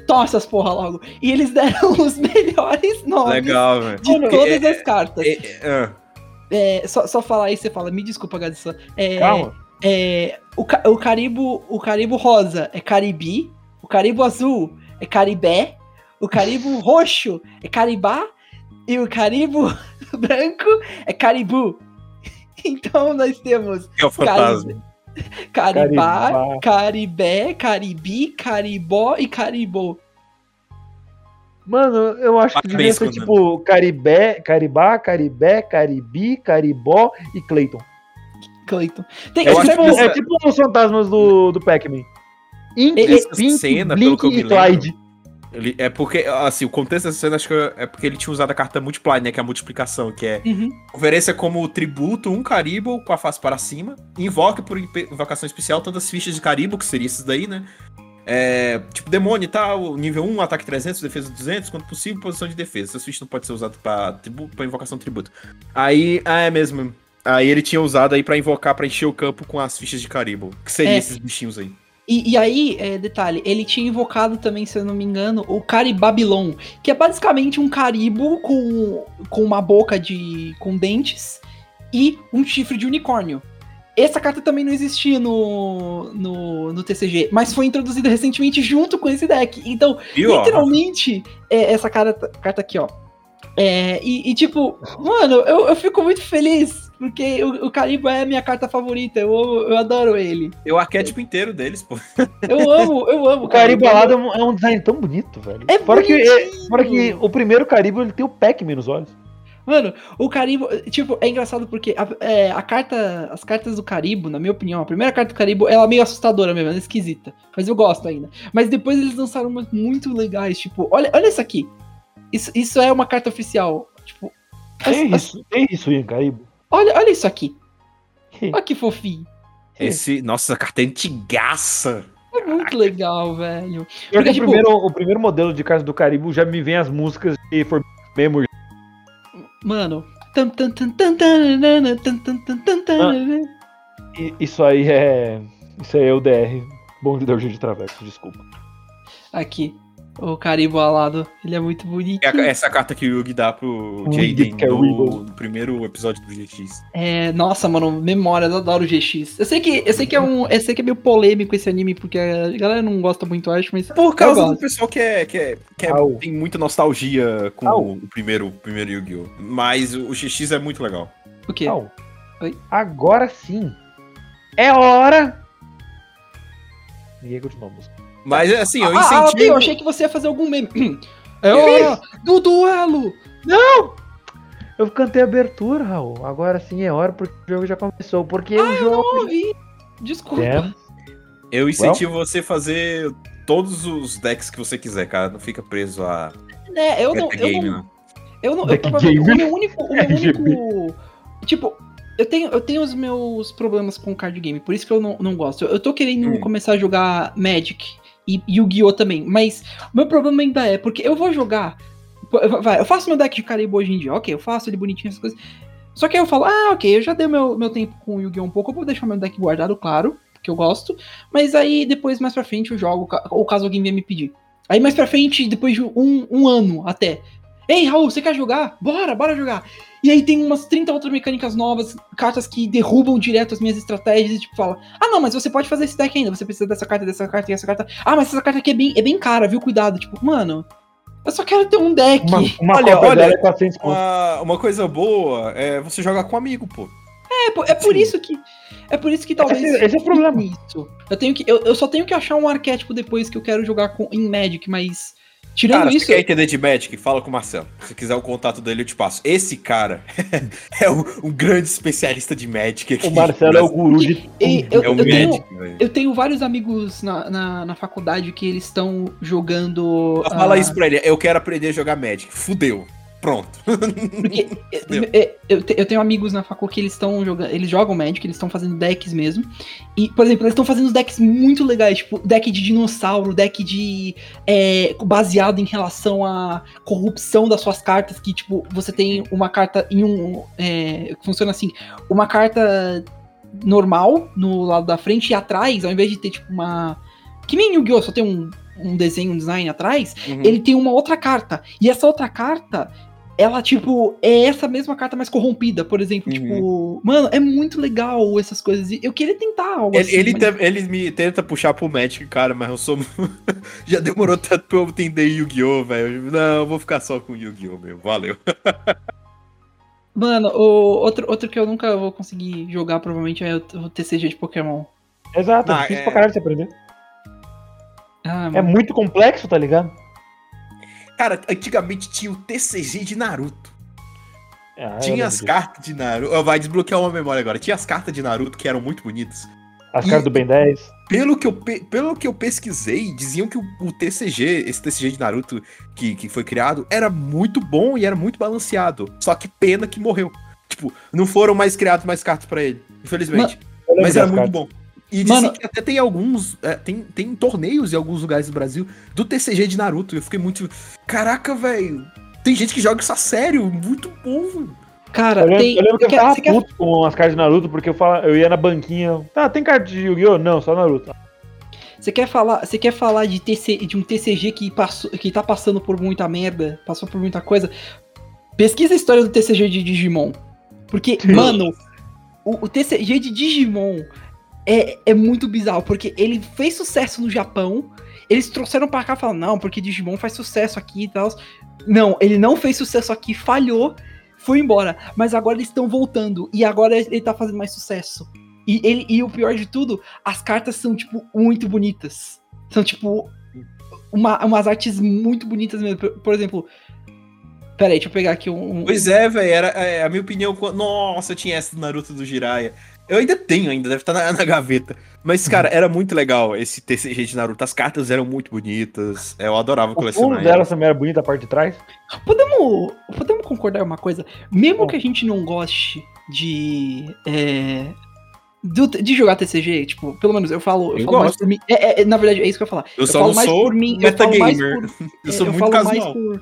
Toma essas porra logo. E eles deram os melhores nomes Legal, velho. de todas é- as cartas. é- é- ah. É, só, só falar aí, você fala, me desculpa, Gadissa. É, Calma. é, o, o caribo o caribo rosa é caribi, o caribo azul é caribé, o caribo roxo é caribá e o caribo branco é caribu. Então nós temos É o fantasma. caribá, Caribá. caribé, caribi, caribó e caribô. Mano, eu acho que devia Parabéns, ser tipo Caribé, Caribá, Caribé, Caribi, Caribó e Clayton. Cleiton. Tem, É tipo, que é essa- tipo os fantasmas do, do Pac-Man. Ink, Essa Pink, cena, pelo Blink que eu me e lembro, Clyde. Ele, é porque, assim, o contexto dessa cena acho que é porque ele tinha usado a carta Multiply, né? Que é a multiplicação, que é Uhum. ofereça como tributo um caribo com a face para cima, invoque por invocação especial todas as fichas de caribo, que seria esses daí, né? É, tipo, demônio e tal, nível 1, ataque 300, defesa 200, quanto possível, posição de defesa. Essas fichas não podem ser usadas pra, tribu- pra invocação de tributo. Aí, ah, é mesmo. Aí ele tinha usado aí pra invocar, pra encher o campo com as fichas de caribo. Que seriam É. esses bichinhos aí. E, e aí, é, detalhe, ele tinha invocado também, se eu não me engano, o Caribabilon, que é basicamente um caribo com, com uma boca de. com dentes e um chifre de unicórnio. Essa carta também não existia no, no, no TCG, mas foi introduzida recentemente junto com esse deck. Então, literalmente, é, essa carta, carta aqui, ó. É, e, e, tipo, mano, eu, eu fico muito feliz, porque o, o Caribo é a minha carta favorita, eu, eu adoro ele. É o arquétipo inteiro deles, pô. Eu amo, eu amo O Caribo alado é um- é um design tão bonito, velho. É fora, que, é- fora que o primeiro Caribo ele tem o Pac-Man nos olhos. Mano, o Caribo, tipo, é engraçado porque a, é, a carta, as cartas do Caribo, na minha opinião, a primeira carta do Caribo, ela é meio assustadora mesmo, ela é esquisita. Mas eu gosto ainda. Mas depois eles lançaram umas muito legais, tipo, olha, olha isso aqui. Isso, isso é uma carta oficial. Tipo, Tem as- isso, tem isso em Caribo. olha, olha isso aqui. Olha que fofinho. Esse, nossa, a carta é antigaça. É muito legal, velho. Pior que tipo- o, primeiro, o primeiro modelo de carta do Caribo já me vem as músicas de For Memory. Mano. E Isso aí é. Isso aí é o DR. Bom de Dorjinho de Travesso, desculpa. Aqui. O Caribo alado. Ele é muito É bonitinho. a- essa carta que o Yugi dá pro Jaden Caribou. no, no primeiro episódio do GX. É, nossa, mano, memórias, eu adoro o GX. Eu sei que, eu sei que é um, eu sei que é meio polêmico esse anime porque a galera não gosta muito, acho, mas Por causa do pessoal que, é, que, é, que é- tem muita nostalgia com Au. o primeiro, o primeiro Yu-Gi-Oh! Mas o GX é muito legal. O quê? Oi? Agora sim. É hora. Ninguém continuou a música. Mas assim, eu Ah, ah, incentivo. eu achei que você ia fazer algum meme. É hora do duelo! Eu cantei a abertura, Raul. Agora sim é hora porque o jogo já começou. Porque o jogo. Não ouvi. Desculpa. É. Eu incentivo você a fazer todos os decks que você quiser, cara. Não fica preso a É, eu não, eu não, né? Eu não. Eu, provavelmente- o meu único. O meu único. Tipo, eu tenho, eu tenho os meus problemas com card game, por isso que eu não, não gosto. Eu, eu tô querendo Hum. começar a jogar Magic e Yu-Gi-Oh! também, mas meu problema ainda é, porque eu vou jogar. Vai, eu faço meu deck de Karibo hoje em dia, ok, eu faço ele bonitinho, essas coisas. Só que aí eu falo, ah, ok, eu já dei meu, meu tempo com o Yu-Gi-Oh! um pouco, eu vou deixar meu deck guardado, claro, porque eu gosto. Mas aí depois, mais pra frente, eu jogo, ou caso alguém venha me pedir. Aí mais pra frente, depois de um, um ano até, Ei, Raul, você quer jogar? Bora, bora jogar. E aí tem umas 30 outras mecânicas novas, cartas que derrubam direto as minhas estratégias e tipo fala: "Ah, não, mas você pode fazer esse deck ainda, você precisa dessa carta, dessa carta e essa carta. Ah, mas essa carta aqui é bem, é bem cara, viu? Cuidado". Tipo, mano, eu só quero ter um deck. Uma, uma Olha, cópia olha, dela é 400 conto. Uma, uma coisa boa é você jogar com amigo, pô. É, por- é por Sim. isso que é por isso que talvez Esse- esse é o problema. Isso. Eu tenho que eu, eu só tenho que achar um arquétipo depois que eu quero jogar com em Magic, mas tirando Cara, isso, você quer entender de Magic? Fala com o Marcelo. Se quiser o contato dele, eu te passo. Esse cara é um, um grande especialista de Magic aqui. O Marcelo é o guru de e- eu, É o eu tenho, Magic, velho. eu tenho vários amigos na, na, na faculdade que eles estão jogando. Fala ah, isso pra ele. Eu quero aprender a jogar Magic. Fudeu. Pronto. Porque é, é, eu, te- eu tenho amigos na facul que eles estão jogando. Eles jogam Magic, eles estão fazendo decks mesmo. E, por exemplo, eles estão fazendo uns decks muito legais, tipo, deck de dinossauro, deck de. é, baseado em relação à corrupção das suas cartas, que, tipo, você tem uma carta em um. é, funciona assim, uma carta normal no lado da frente e atrás, ao invés de ter, tipo, uma. Que nem Yu-Gi-Oh! só tem um, um desenho, um design atrás, Uhum. ele tem uma outra carta. E essa outra carta, ela, tipo, é essa mesma carta mais corrompida, por exemplo. Uhum. Tipo, mano, é muito legal essas coisas. Eu queria tentar algo Ele, assim. ele, mas- te- ele me tenta puxar pro Magic, cara, mas eu sou. Já demorou tanto pra eu entender Yu-Gi-Oh, velho. Não, eu vou ficar só com Yu-Gi-Oh, meu. Valeu. Mano, o outro, outro que eu nunca vou conseguir jogar, provavelmente, é o, TCG de Pokémon. Exato, é Ah, difícil é. pra caralho você aprender. Ah, É muito complexo, tá ligado? Cara, antigamente tinha o TCG de Naruto. Ah, Tinha as cartas de Naruto. Vai desbloquear uma memória agora. Tinha as cartas de Naruto que eram muito bonitas. As cartas do Ben 10. Pelo que eu, pe- pelo que eu pesquisei, diziam que o, o TCG, esse TCG de Naruto que, que foi criado, era muito bom e era muito balanceado. Só que pena que morreu. Tipo, não foram mais criados mais cartas pra ele, infelizmente. Mas era muito cartas. bom. E Mano- que até tem alguns. é, tem, tem torneios em alguns lugares do Brasil do TCG de Naruto. Eu fiquei muito. Caraca, velho. Tem gente que joga isso a sério. Muito bom. Cara, Eu lembro, tem. eu lembro que eu ficava você quer- puto com as cartas de Naruto, porque eu, falava, eu ia na banquinha. Tá, tem carta de Yu-Gi-Oh? Não, só Naruto. Você quer falar, você quer falar de, TC, de um TCG que, passou, que tá passando por muita merda, passou por muita coisa? Pesquisa a história do TCG de Digimon. Porque, mano, o, o TCG de Digimon é, é muito bizarro, porque ele fez sucesso no Japão, eles trouxeram pra cá e falaram, não, porque Digimon faz sucesso aqui e tal. Não, ele não fez sucesso aqui, falhou, foi embora. Mas agora eles estão voltando, e agora ele tá fazendo mais sucesso. E, ele, e o pior de tudo, as cartas são, tipo, muito bonitas. São, tipo, uma- umas artes muito bonitas mesmo. Por, por exemplo. Pera aí, deixa eu pegar aqui um. um- Pois é, velho. Era é, a minha opinião. Nossa, eu tinha essa do Naruto do Jiraiya. Eu ainda tenho, ainda deve estar na, na gaveta. Mas, cara, era muito legal esse TCG de Naruto. As cartas eram muito bonitas. Eu adorava O colecionar. dela elas. também era bonita, a parte de trás. Podemos, podemos concordar uma coisa? Mesmo Bom. que a gente não goste de. é, do- de jogar TCG, tipo, pelo menos eu falo, eu Eu falo mais gosto. por mim. É, é, na verdade, é isso que eu ia falar. Eu só falo não mais sou por mim. Eu falo mais metagamer. por, Eu sou É, muito falo mais casual. por.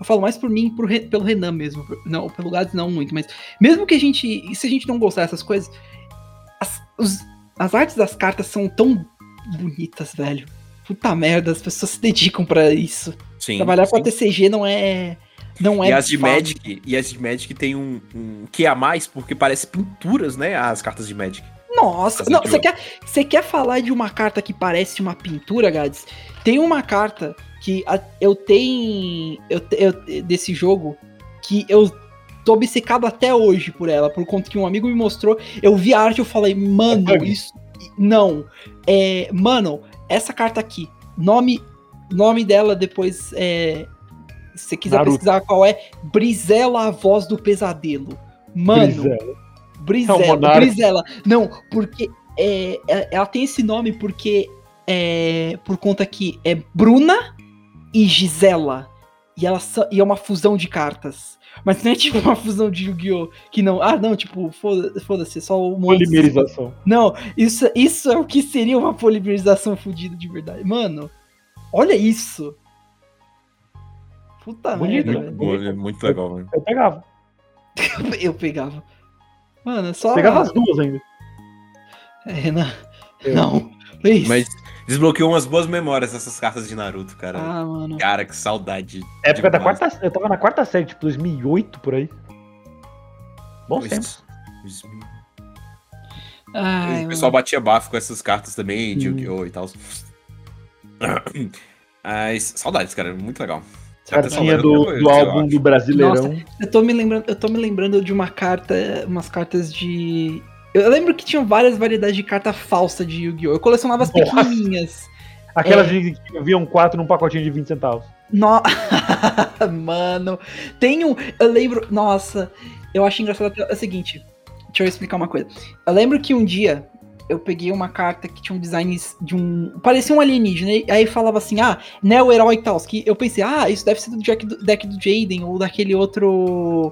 Eu falo mais por mim pro Re- pelo Renan mesmo. Não, pelo Gads não muito, mas mesmo que a gente. Se a gente não gostar dessas coisas, as, os- as artes das cartas são tão bonitas, velho. Puta merda, as pessoas se dedicam pra isso. Sim, Trabalhar com a sim. TCG não é. Não é E as de fácil. Magic, e as de Magic tem um, um que a mais, porque parece pinturas, né? As cartas de Magic. Nossa, não, você quer, você quer falar de uma carta que parece uma pintura, Gads? Tem uma carta que eu tenho eu, eu- desse jogo que eu tô obcecado até hoje por ela, por conta que um amigo me mostrou. Eu vi a arte e eu falei, mano, É isso. Não. É, mano, essa carta aqui, nome, nome dela depois é. Se você quiser Naruto. pesquisar qual é, Brizela, a voz do pesadelo. Mano, Brizela. É Brizela. Brizela. Não, porque é, é- ela tem esse nome porque é por conta que é Bruna e Gisela. E, ela só- e é uma fusão de cartas. Mas não é tipo uma fusão de Yu-Gi-Oh! Que não. Ah, não, tipo, foda- foda-se, só o monstro. Polimerização. Não, isso, isso é o que seria uma polimerização fodida de verdade. Mano, olha isso. Puta Bonito, merda, né? velho. É muito legal, mano. Eu pegava. Eu pegava. Mano, é só. Pegava as duas ainda. É, Renan. Eu. Não. Please. Mas, Desbloqueou umas boas memórias dessas cartas de Naruto, cara. Ah, mano. Cara, que saudade. Época da demais. quarta. Eu tava na quarta série, tipo 2008 por aí. Bom Pois- tempo. Ai, o pessoal mano. batia bafo com essas cartas também, de Hum. Yu-Gi-Oh! e tal. Mas, saudades, cara, muito legal. Cartinha do, hoje, do eu álbum do Brasileirão. Eu tô me lembrando, eu tô me lembrando de uma carta, umas cartas de eu lembro que tinham várias variedades de carta falsa de Yu-Gi-Oh! Eu colecionava as Nossa. pequenininhas. Aquelas É. de que vinham quatro num pacotinho de 20 centavos. No... Mano, tem um. Eu lembro. Nossa, eu acho engraçado até- é o seguinte. Deixa eu explicar uma coisa. Eu lembro que um dia eu peguei uma carta que tinha um design de um. Parecia um alienígena. e Aí falava assim, ah, neo-herói e tal. Que eu pensei, ah, isso deve ser do do, deck do Jaden ou daquele outro.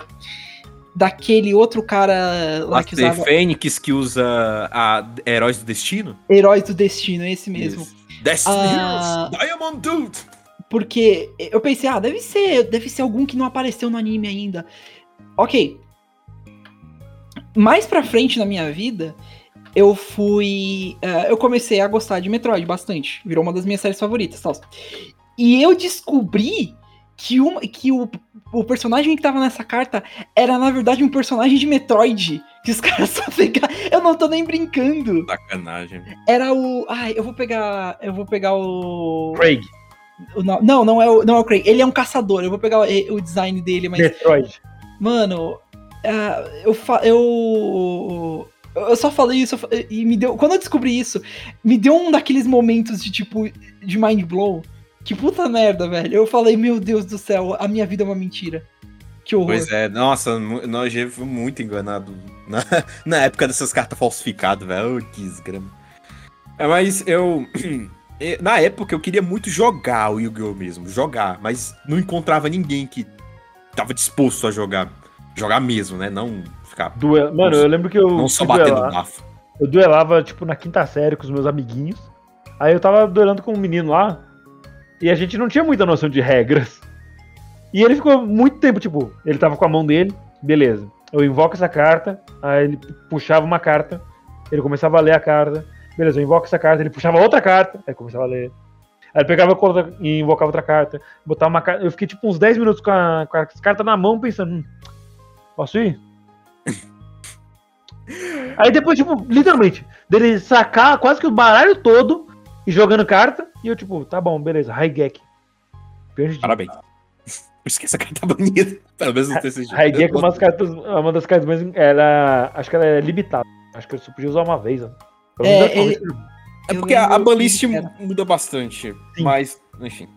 Daquele outro cara lá que Master usava Fênix que usa a Heróis do Destino? Heróis do Destino, esse mesmo. Isso. Destiny Ah. Diamond Dude! Porque eu pensei, ah, deve ser, deve ser algum que não apareceu no anime ainda. Ok. Mais pra frente na minha vida, eu fui. eh, eu comecei a gostar de Metroid bastante. Virou uma das minhas séries favoritas. Tal. E eu descobri que, uma, que o, o personagem que tava nessa carta era, na verdade, um personagem de Metroid. Que os caras só pegaram. Eu não tô nem brincando. Sacanagem. Era o. Ai, eu vou pegar. Eu vou pegar o. Craig, O Não, não é o, não é o Craig. Ele é um caçador. Eu vou pegar o, o design dele, mas. Metroid. Mano, ah, eu, fa- eu. Eu só falei isso e me deu. Quando eu descobri isso, me deu um daqueles momentos de tipo. de mind blow. Que puta merda, velho. Eu falei, meu Deus do céu, a minha vida é uma mentira. Que horror. Pois é, nossa, nós já fui muito enganado na, na época dessas cartas falsificadas, velho. Que desgrama. É, mas eu. eh, Na época eu queria muito jogar o Yu-Gi-Oh! mesmo, jogar, mas não encontrava ninguém que tava disposto a jogar. Jogar mesmo, né? Não ficar. Duel... Mano, eu lembro que eu. Não só batendo duelar. bafo. Eu duelava, tipo, na quinta série com os meus amiguinhos. Aí eu tava duelando com um menino lá. E a gente não tinha muita noção de regras. E ele ficou muito tempo, tipo, ele tava com a mão dele, beleza. Eu invoco essa carta, aí ele puxava uma carta, ele começava a ler a carta, beleza, eu invoco essa carta, ele puxava outra carta, aí começava a ler. Aí ele pegava e invocava outra carta, botava uma carta. Eu fiquei tipo uns 10 minutos com a, com a carta na mão pensando, hum, posso ir? Aí depois, tipo, literalmente, dele sacar quase que o baralho todo e jogando carta, e eu, tipo, tá bom, beleza, Raigek. Parabéns. Por isso que essa carta tá bonita. Pelo menos não ter esse Raigek é uma das cartas, uma das cartas mais. Ela. Acho que ela é limitada. Acho que eu só podia usar uma vez. Pelo É, ele-. É porque a, a muda bastante. Sim. Mas, enfim.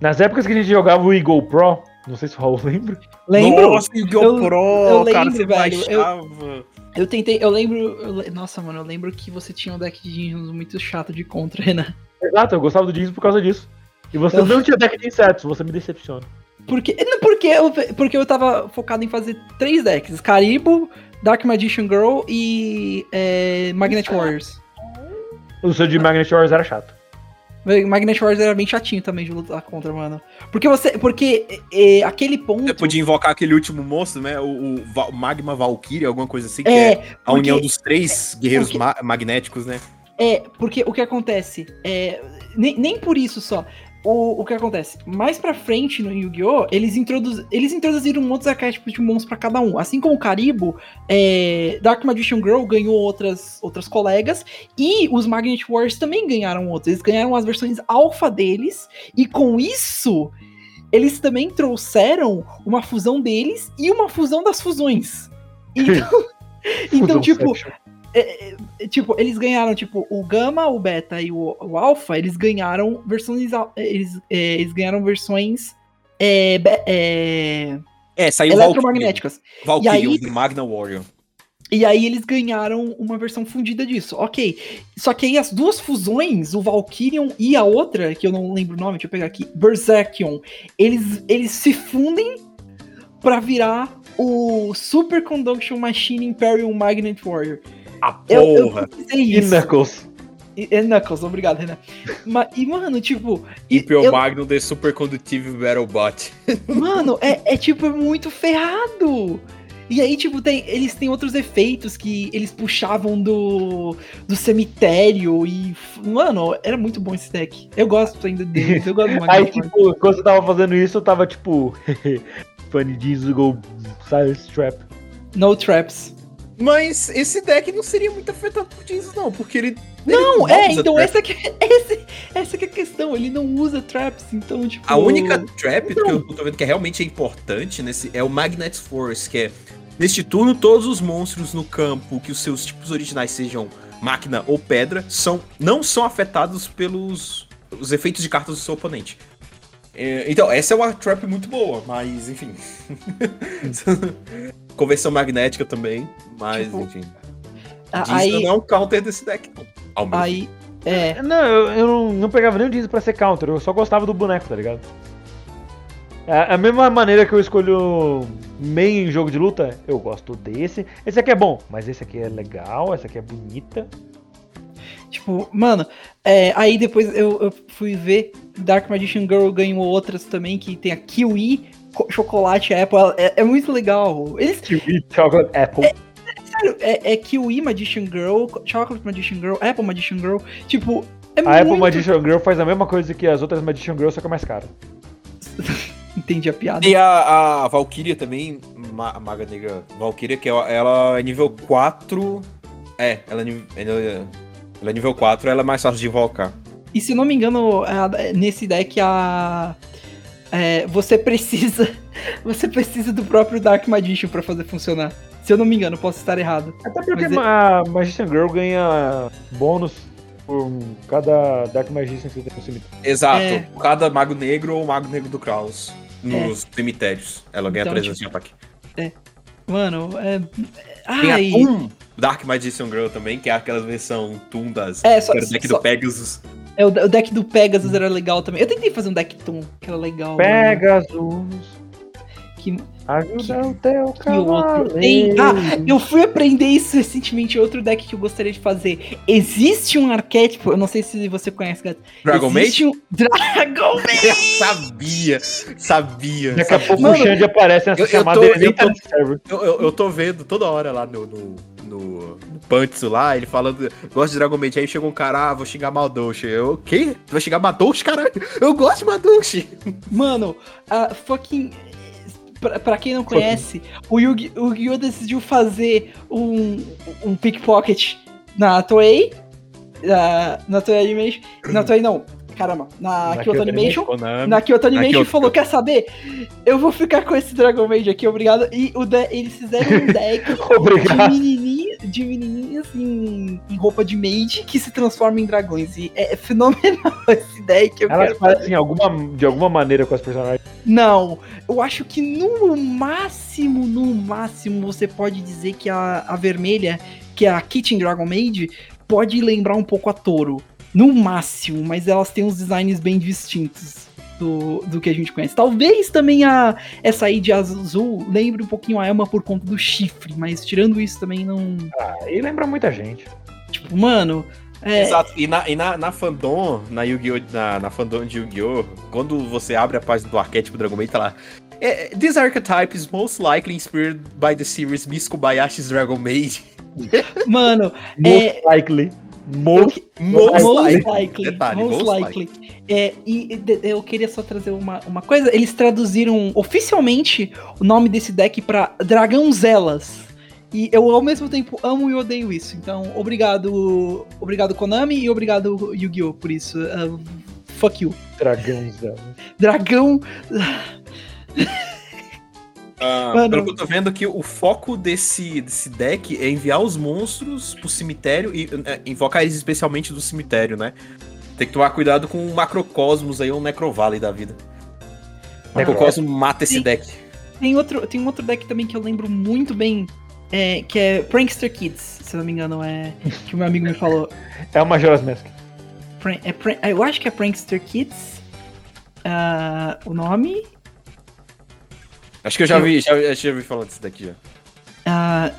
Nas épocas que a gente jogava o Eagle Pro, não sei se o Raul lembra. Lembro? Nossa, Yu-Gi-Oh! Eu- Pro, eu cara, lembro, você velho, eu- baixava. Eu tentei, eu lembro. eu nossa, mano, eu lembro que você tinha um deck de Jinjos muito chato de contra, Renan. Exato, eu gostava do Jeans por causa disso. E você Eu- não tinha deck de insetos, você me decepciona. Porque, não, porque, eu, porque eu tava focado em fazer três decks: Caribou, Dark Magician Girl e é, Magnet Warriors. O seu de Magnet Wars era chato. Magnet Warriors era bem chatinho também de lutar contra, mano. Porque você. Porque é, aquele ponto. Você podia invocar aquele último monstro, né? O, o Magma Valkyrie, alguma coisa assim, que é, É, a porque- união dos três guerreiros porque- ma- magnéticos, né? É, porque o que acontece? É, nem, nem por isso só. O, o que acontece? Mais pra frente no Yu-Gi-Oh!, eles, introduz, eles introduziram outros arquétipos de monstros pra cada um. Assim como o Caribou, é, Dark Magician Girl ganhou outras, outras colegas, e os Magnet Wars também ganharam outros. Eles ganharam as versões alfa deles, e com isso, eles também trouxeram uma fusão deles e uma fusão das fusões. Então, então tipo. É, é, tipo, eles ganharam, tipo, o Gama, o Beta e o, o Alpha, eles ganharam versões. al- Eles, é, eles ganharam versões é, é, É, saiu eletromagnéticas. Valkyrie, E aí- Magna Warrior. E aí eles ganharam uma versão fundida disso. Ok. Só que aí as duas fusões, o Valkyrion e a outra, que eu não lembro o nome, deixa eu pegar aqui, Berserkion, eles, eles se fundem pra virar o Super Conduction Machine Imperial Magnet Warrior. Ah, Eu, eu porra! pesquisei E isso. Knuckles. E, é Knuckles, obrigado, Renan. Ma- e, mano, tipo. e- Impel eu- Magnum The Super Conductive Battlebot. mano, é, é tipo, é muito ferrado. E aí, tipo, tem, eles têm outros efeitos que eles puxavam do, do cemitério e. Mano, era muito bom esse deck. Eu gosto ainda deles, eu gosto do Aí, tipo, quando você tava fazendo isso, eu tava tipo. Funny jeans go silence trap. No traps. Mas esse deck não seria muito afetado por isso, não, porque ele. Não, ele é, usa então essa que, esse, essa que é a questão. Ele não usa traps, então, tipo. A única trap Não. que eu tô vendo que realmente é importante nesse é o Magnet Force, que é neste turno todos os monstros no campo que os seus tipos originais sejam máquina ou pedra são não são afetados pelos os efeitos de cartas do seu oponente. É, então, essa é uma trap muito boa, mas enfim. Conversão magnética também, mas Tipo, enfim. aí, não é um counter desse deck, não. Aí, é. Não, eu, eu não, não pegava nem o Jeans pra ser counter, eu só gostava do boneco, tá ligado? É a mesma maneira que eu escolho main em jogo de luta, eu gosto desse. Esse aqui é bom, mas esse aqui é legal, essa aqui é bonita. Tipo, mano, é, aí depois eu, eu fui ver Dark Magician Girl ganhou outras também, que tem a Kiwi, co- Chocolate Apple, é, é muito legal. Eles, Kiwi Chocolate Apple. sério, é, é Kiwi Magician Girl, Chocolate Magician Girl, Apple Magician Girl, tipo, é a Apple muito... Magician Girl faz a mesma coisa que as outras Magician Girls, só que é mais cara. Entendi a piada. E a, a Valkyria também, Ma- a Maga Negra Valkyria, que ela, ela é nível 4. É, ela é, nível- ela, é- ela é nível 4, ela é mais fácil de invocar. E se não me engano, a- nesse deck a... é, você precisa... Você precisa do próprio Dark Magician pra fazer funcionar. Se eu não me engano, posso estar errado. Até porque Mas é- a Magician Girl ganha bônus por cada Dark Magician que você tem no cemitério. Exato. É. Cada Mago Negro ou Mago Negro do Kraus nos cemitérios. Ela ganha Então, 300 de ataque. Mano, é... Tem Ai, a Toon Dark Magician Girl também, que é aquela versão Toon das. É, só- que era o deck só- do Pegasus. é, o, o deck do Pegasus era legal também. Eu tentei fazer um deck Toon, que era legal. Pegasus, Que, ajuda o teu que outro tem. Ah, eu fui aprender isso recentemente. Outro deck que eu gostaria de fazer. Existe um arquétipo, eu não sei se você conhece, gato. Dragon Mage? Existe um Dragon Mage! sabia, sabia. Daqui a pouco o Xande aparece nessa eu- eu chamada tô- eu tô- no server. Eu, eu, eu tô vendo toda hora lá no, no, no, no Pantsu lá, ele falando, gosto de Dragon Maid. Aí chegou um cara, ah, vou xingar Madouche. Eu, o quê? Tu vai xingar Madouche, caralho? Eu gosto de Madouche. Mano, a fucking. Pra, pra quem não conhece, o Yu-Gi- o Yu-Gi-Oh! decidiu fazer um, um pickpocket na Toei. Na, na Toei Animation. Na Toei não, caramba. Na, Na Kyoto Animation. Konami. Na Kyoto Animation Kyoto. falou: Quer saber? Eu vou ficar com esse Dragon Maid aqui, obrigado. E o de- eles fizeram um deck de, Obrigado. menininha, de menininhas em, em roupa de maid que se transformam em dragões. E é fenomenal esse deck. Eu Elas quero parecem alguma, de alguma maneira com as personagens. não, eu acho que no máximo, no máximo, você pode dizer que a, a vermelha, que é a Kitchen Dragon Maid, pode lembrar um pouco a Toro. No máximo, mas elas têm uns designs bem distintos do, do que a gente conhece. Talvez também a essa aí de azul lembre um pouquinho a Elma por conta do chifre, mas tirando isso também não. Ah, e lembra muita gente. Tipo, mano. É, Exato. E na, e na, na fandom, na Yu-Gi-Oh! Na, na fandom de Yu-Gi-Oh! Quando você abre a página do arquétipo Dragon Maid, tá lá. "Eh, This archetype is most likely inspired by the series Miss Kobayashi's Dragon Maid. mano, Most likely. Most Most, Most likely. likely. Detalhe, most most likely. É, e de- eu queria só trazer uma, uma coisa. Eles traduziram oficialmente o nome desse deck pra Dragãozelas. E eu ao mesmo tempo amo e odeio isso. Então, obrigado, obrigado Konami e obrigado Yu-Gi-Oh! por isso. Uh, fuck you. dragãozão. Dragão. Ah, Mano. pelo que eu tô vendo aqui, o foco desse, desse deck é enviar os monstros pro cemitério e é, invocar eles especialmente do cemitério, né? Tem que tomar cuidado com o Macrocosmos aí, ou um Necrovalley da vida. O Macrocosmo mata esse Sim. deck. Tem outro, tem um outro deck também que eu lembro muito bem. é, que é Prankster Kids, se não me engano, é. Que o meu amigo me falou. É uma Majora's Mask. Pran- é eu acho que é Prankster Kids. ah, o nome. Acho que eu já vi, já, já vi desse deck já. Ah,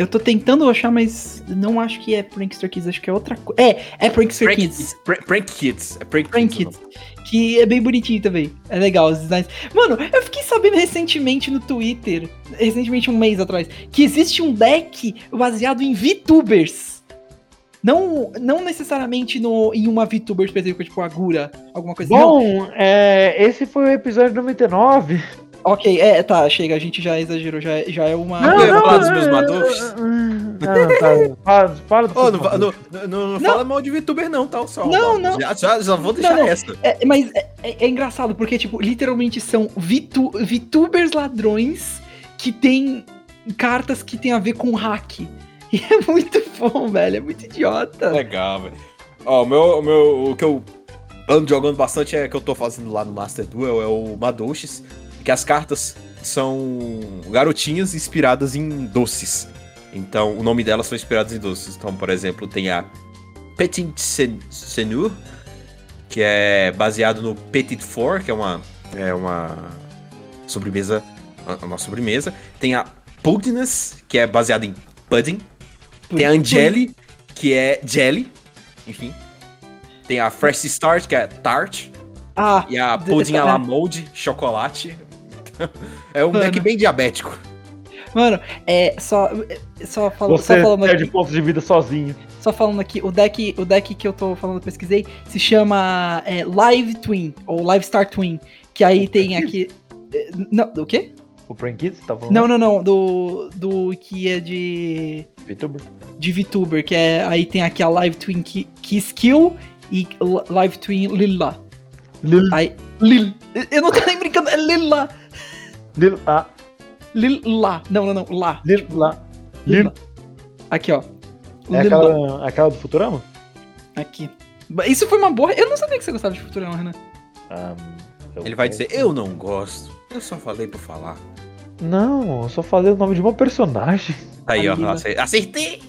Eu tô tentando achar, mas não acho que é Prankster Kids, acho que é outra coisa. É, é Prankster Prank Kids. Prank, Prank Kids. É Prank, Prank Kids. Kids. Que é bem bonitinho também. É legal os designs. Mano, eu fiquei sabendo recentemente no Twitter, recentemente um mês atrás, que existe um deck baseado em VTubers. Não, não necessariamente no, em uma VTuber específica, tipo Agura, alguma coisa assim. não. Bom, é, esse foi o episódio 99. Ok, é, tá, chega, a gente já exagerou, já, já é uma. Não, não, falar dos meus Madouros? Não, tá. Fala, fala do seu não, não, não, não Não. fala mal de VTuber, não, tá? Só, Não, não. Já, já, já vou deixar Não, não. essa. É, mas é, é- é engraçado, porque, tipo, literalmente são VTu VTubers ladrões que tem cartas que tem a ver com hack. E é muito bom, velho, é muito idiota. Legal, velho. Ó, o meu, meu. O que eu ando jogando bastante é que eu tô fazendo lá no Master Duel, é o Madouches. Que as cartas são garotinhas inspiradas em doces. Então, o nome delas são inspiradas em doces. Então, por exemplo, tem a Petit Sen- Senur, que é baseado no Petit Four, que é uma, é uma sobremesa. Uma sobremesa. Tem a Puddiness, que é baseada em pudding. Tem a Angeli, que é jelly. Enfim. Tem a Fresh Start, que é tart. Ah, E a Pudding à é. la Mold, chocolate. é um Mano. deck bem diabético. mano, é só. é, Só, fal- só Você falando perde aqui, pontos de vida sozinho. só falando aqui, o deck, o deck que eu tô falando, eu pesquisei, se chama é, Live Twin, ou Live Star Twin. Que aí tem aqui. é, Não, o quê? O Prank Kids, tá falando? Não, não, não. Do. Do que é de. VTuber. de VTuber, que é. Aí tem aqui a Live Twin Ki- Kiskill e L- Live Twin Lila. Lil, Aí. Lil. Eu não tô nem brincando, é Lila. Lil, ah, Lila. Não, não, não. Lá. Lil, lá. Lil. Lila. Aqui, ó. É Lila. aquela, aquela do Futurama? Aqui. Isso foi uma boa. Eu não sabia que você gostava de Futurama, Renan. Ah, eu- Ele vai dizer, eu não gosto. Eu só falei por falar. Não, eu só falei o nome de uma personagem. Aí, ó, acertei!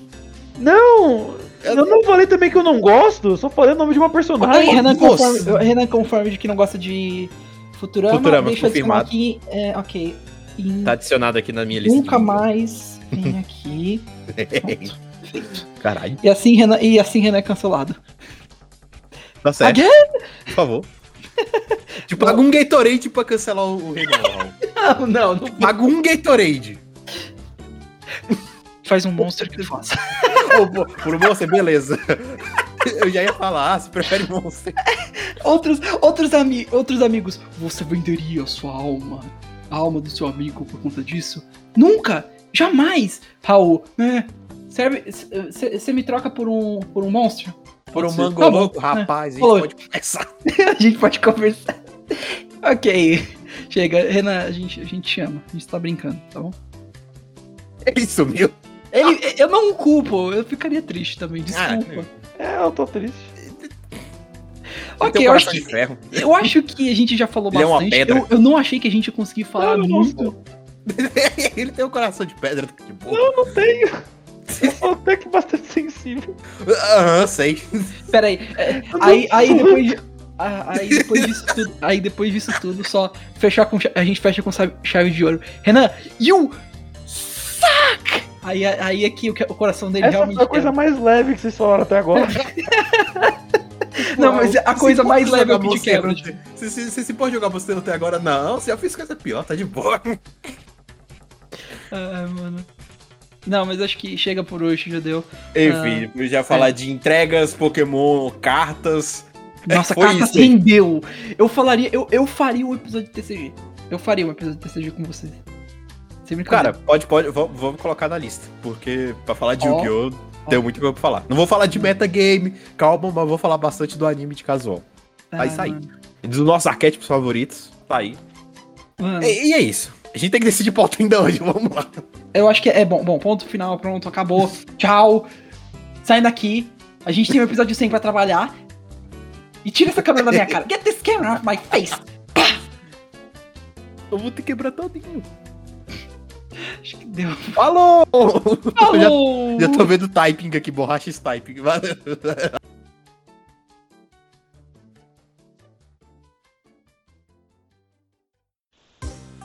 Não! Eu não falei também que eu não gosto, eu só falei o nome de uma personagem. Renan Nossa. conforme, Renan conforme de que não gosta de Futurama. Futurama, deixa eu confirmado. aqui. É, ok. Em- Tá adicionado aqui na minha lista. Nunca mais vem aqui. Caralho. E assim Renan, e assim Renan é cancelado. Tá certo, Again? por favor. tipo, paga um Gatorade pra cancelar o Renan. Não, não, não. Paga um Gatorade. Faz um monstro que faça. Por você, beleza. Eu já ia falar, ah, você prefere Monster. Outros, outros, ami outros amigos. Você venderia a sua alma? A alma do seu amigo por conta disso? Nunca! Jamais! Raul, né? Serve. Você me troca por um, por um monstro? Por um mango Tá louco, rapaz, a gente a gente pode conversar. ok. Chega, Renan, a gente, a gente chama. A gente tá brincando, tá bom? Ele sumiu. Ele, eu não culpo, eu ficaria triste também, desculpa. É, eu tô triste. Ok, eu acho, que, ferro. eu acho que a gente já falou Ele é uma bastante. pedra. eu, eu não achei que a gente ia conseguir falar Não, não, muito. Ele tem um coração de pedra de boa. Eu não tenho. Até que bastante sensível. Aham, sei. Pera aí. é, aí, aí depois. de- ah, Aí depois disso tudo, aí depois disso tudo, só fechar com a gente fecha com chave- de ouro. Renan, you suck! Aí, aí aqui o, que- o coração dele Essa realmente. foi a coisa mais leve que vocês falaram até agora. Não, mas a Você coisa mais leve é o que te quebra. Você, você, você se pode jogar você até agora? Não, você já fez coisa pior, tá de boa. Ah, mano. Não, mas acho que chega por hoje, já deu. Enfim, eu já falar é. de entregas, Pokémon, cartas. Nossa, foi carta isso aí. rendeu. Eu falaria, eu, eu faria um episódio de TCG. Eu faria um episódio de TCG com vocês. Sem Cara, pode, pode, vamos, colocar na lista. Porque pra falar de Ó. Yu-Gi-Oh! Tem muito coisa pra falar. Não vou falar de metagame, calma, mas vou falar bastante do anime de casual. vai Ah, sair. Dos nossos arquétipos favoritos, tá aí. E, e é isso. A gente tem que decidir pauta ainda hoje, vamos lá. eu acho que é bom. Bom, ponto final, pronto, acabou. Tchau. Saindo daqui. A gente tem um episódio 100 pra trabalhar. E tira essa câmera da minha cara. Get this camera off my face. Eu vou ter que quebrar todinho. Acho que deu. Falou! Já, Falou! já tô vendo typing aqui, borrachas typing. Valeu.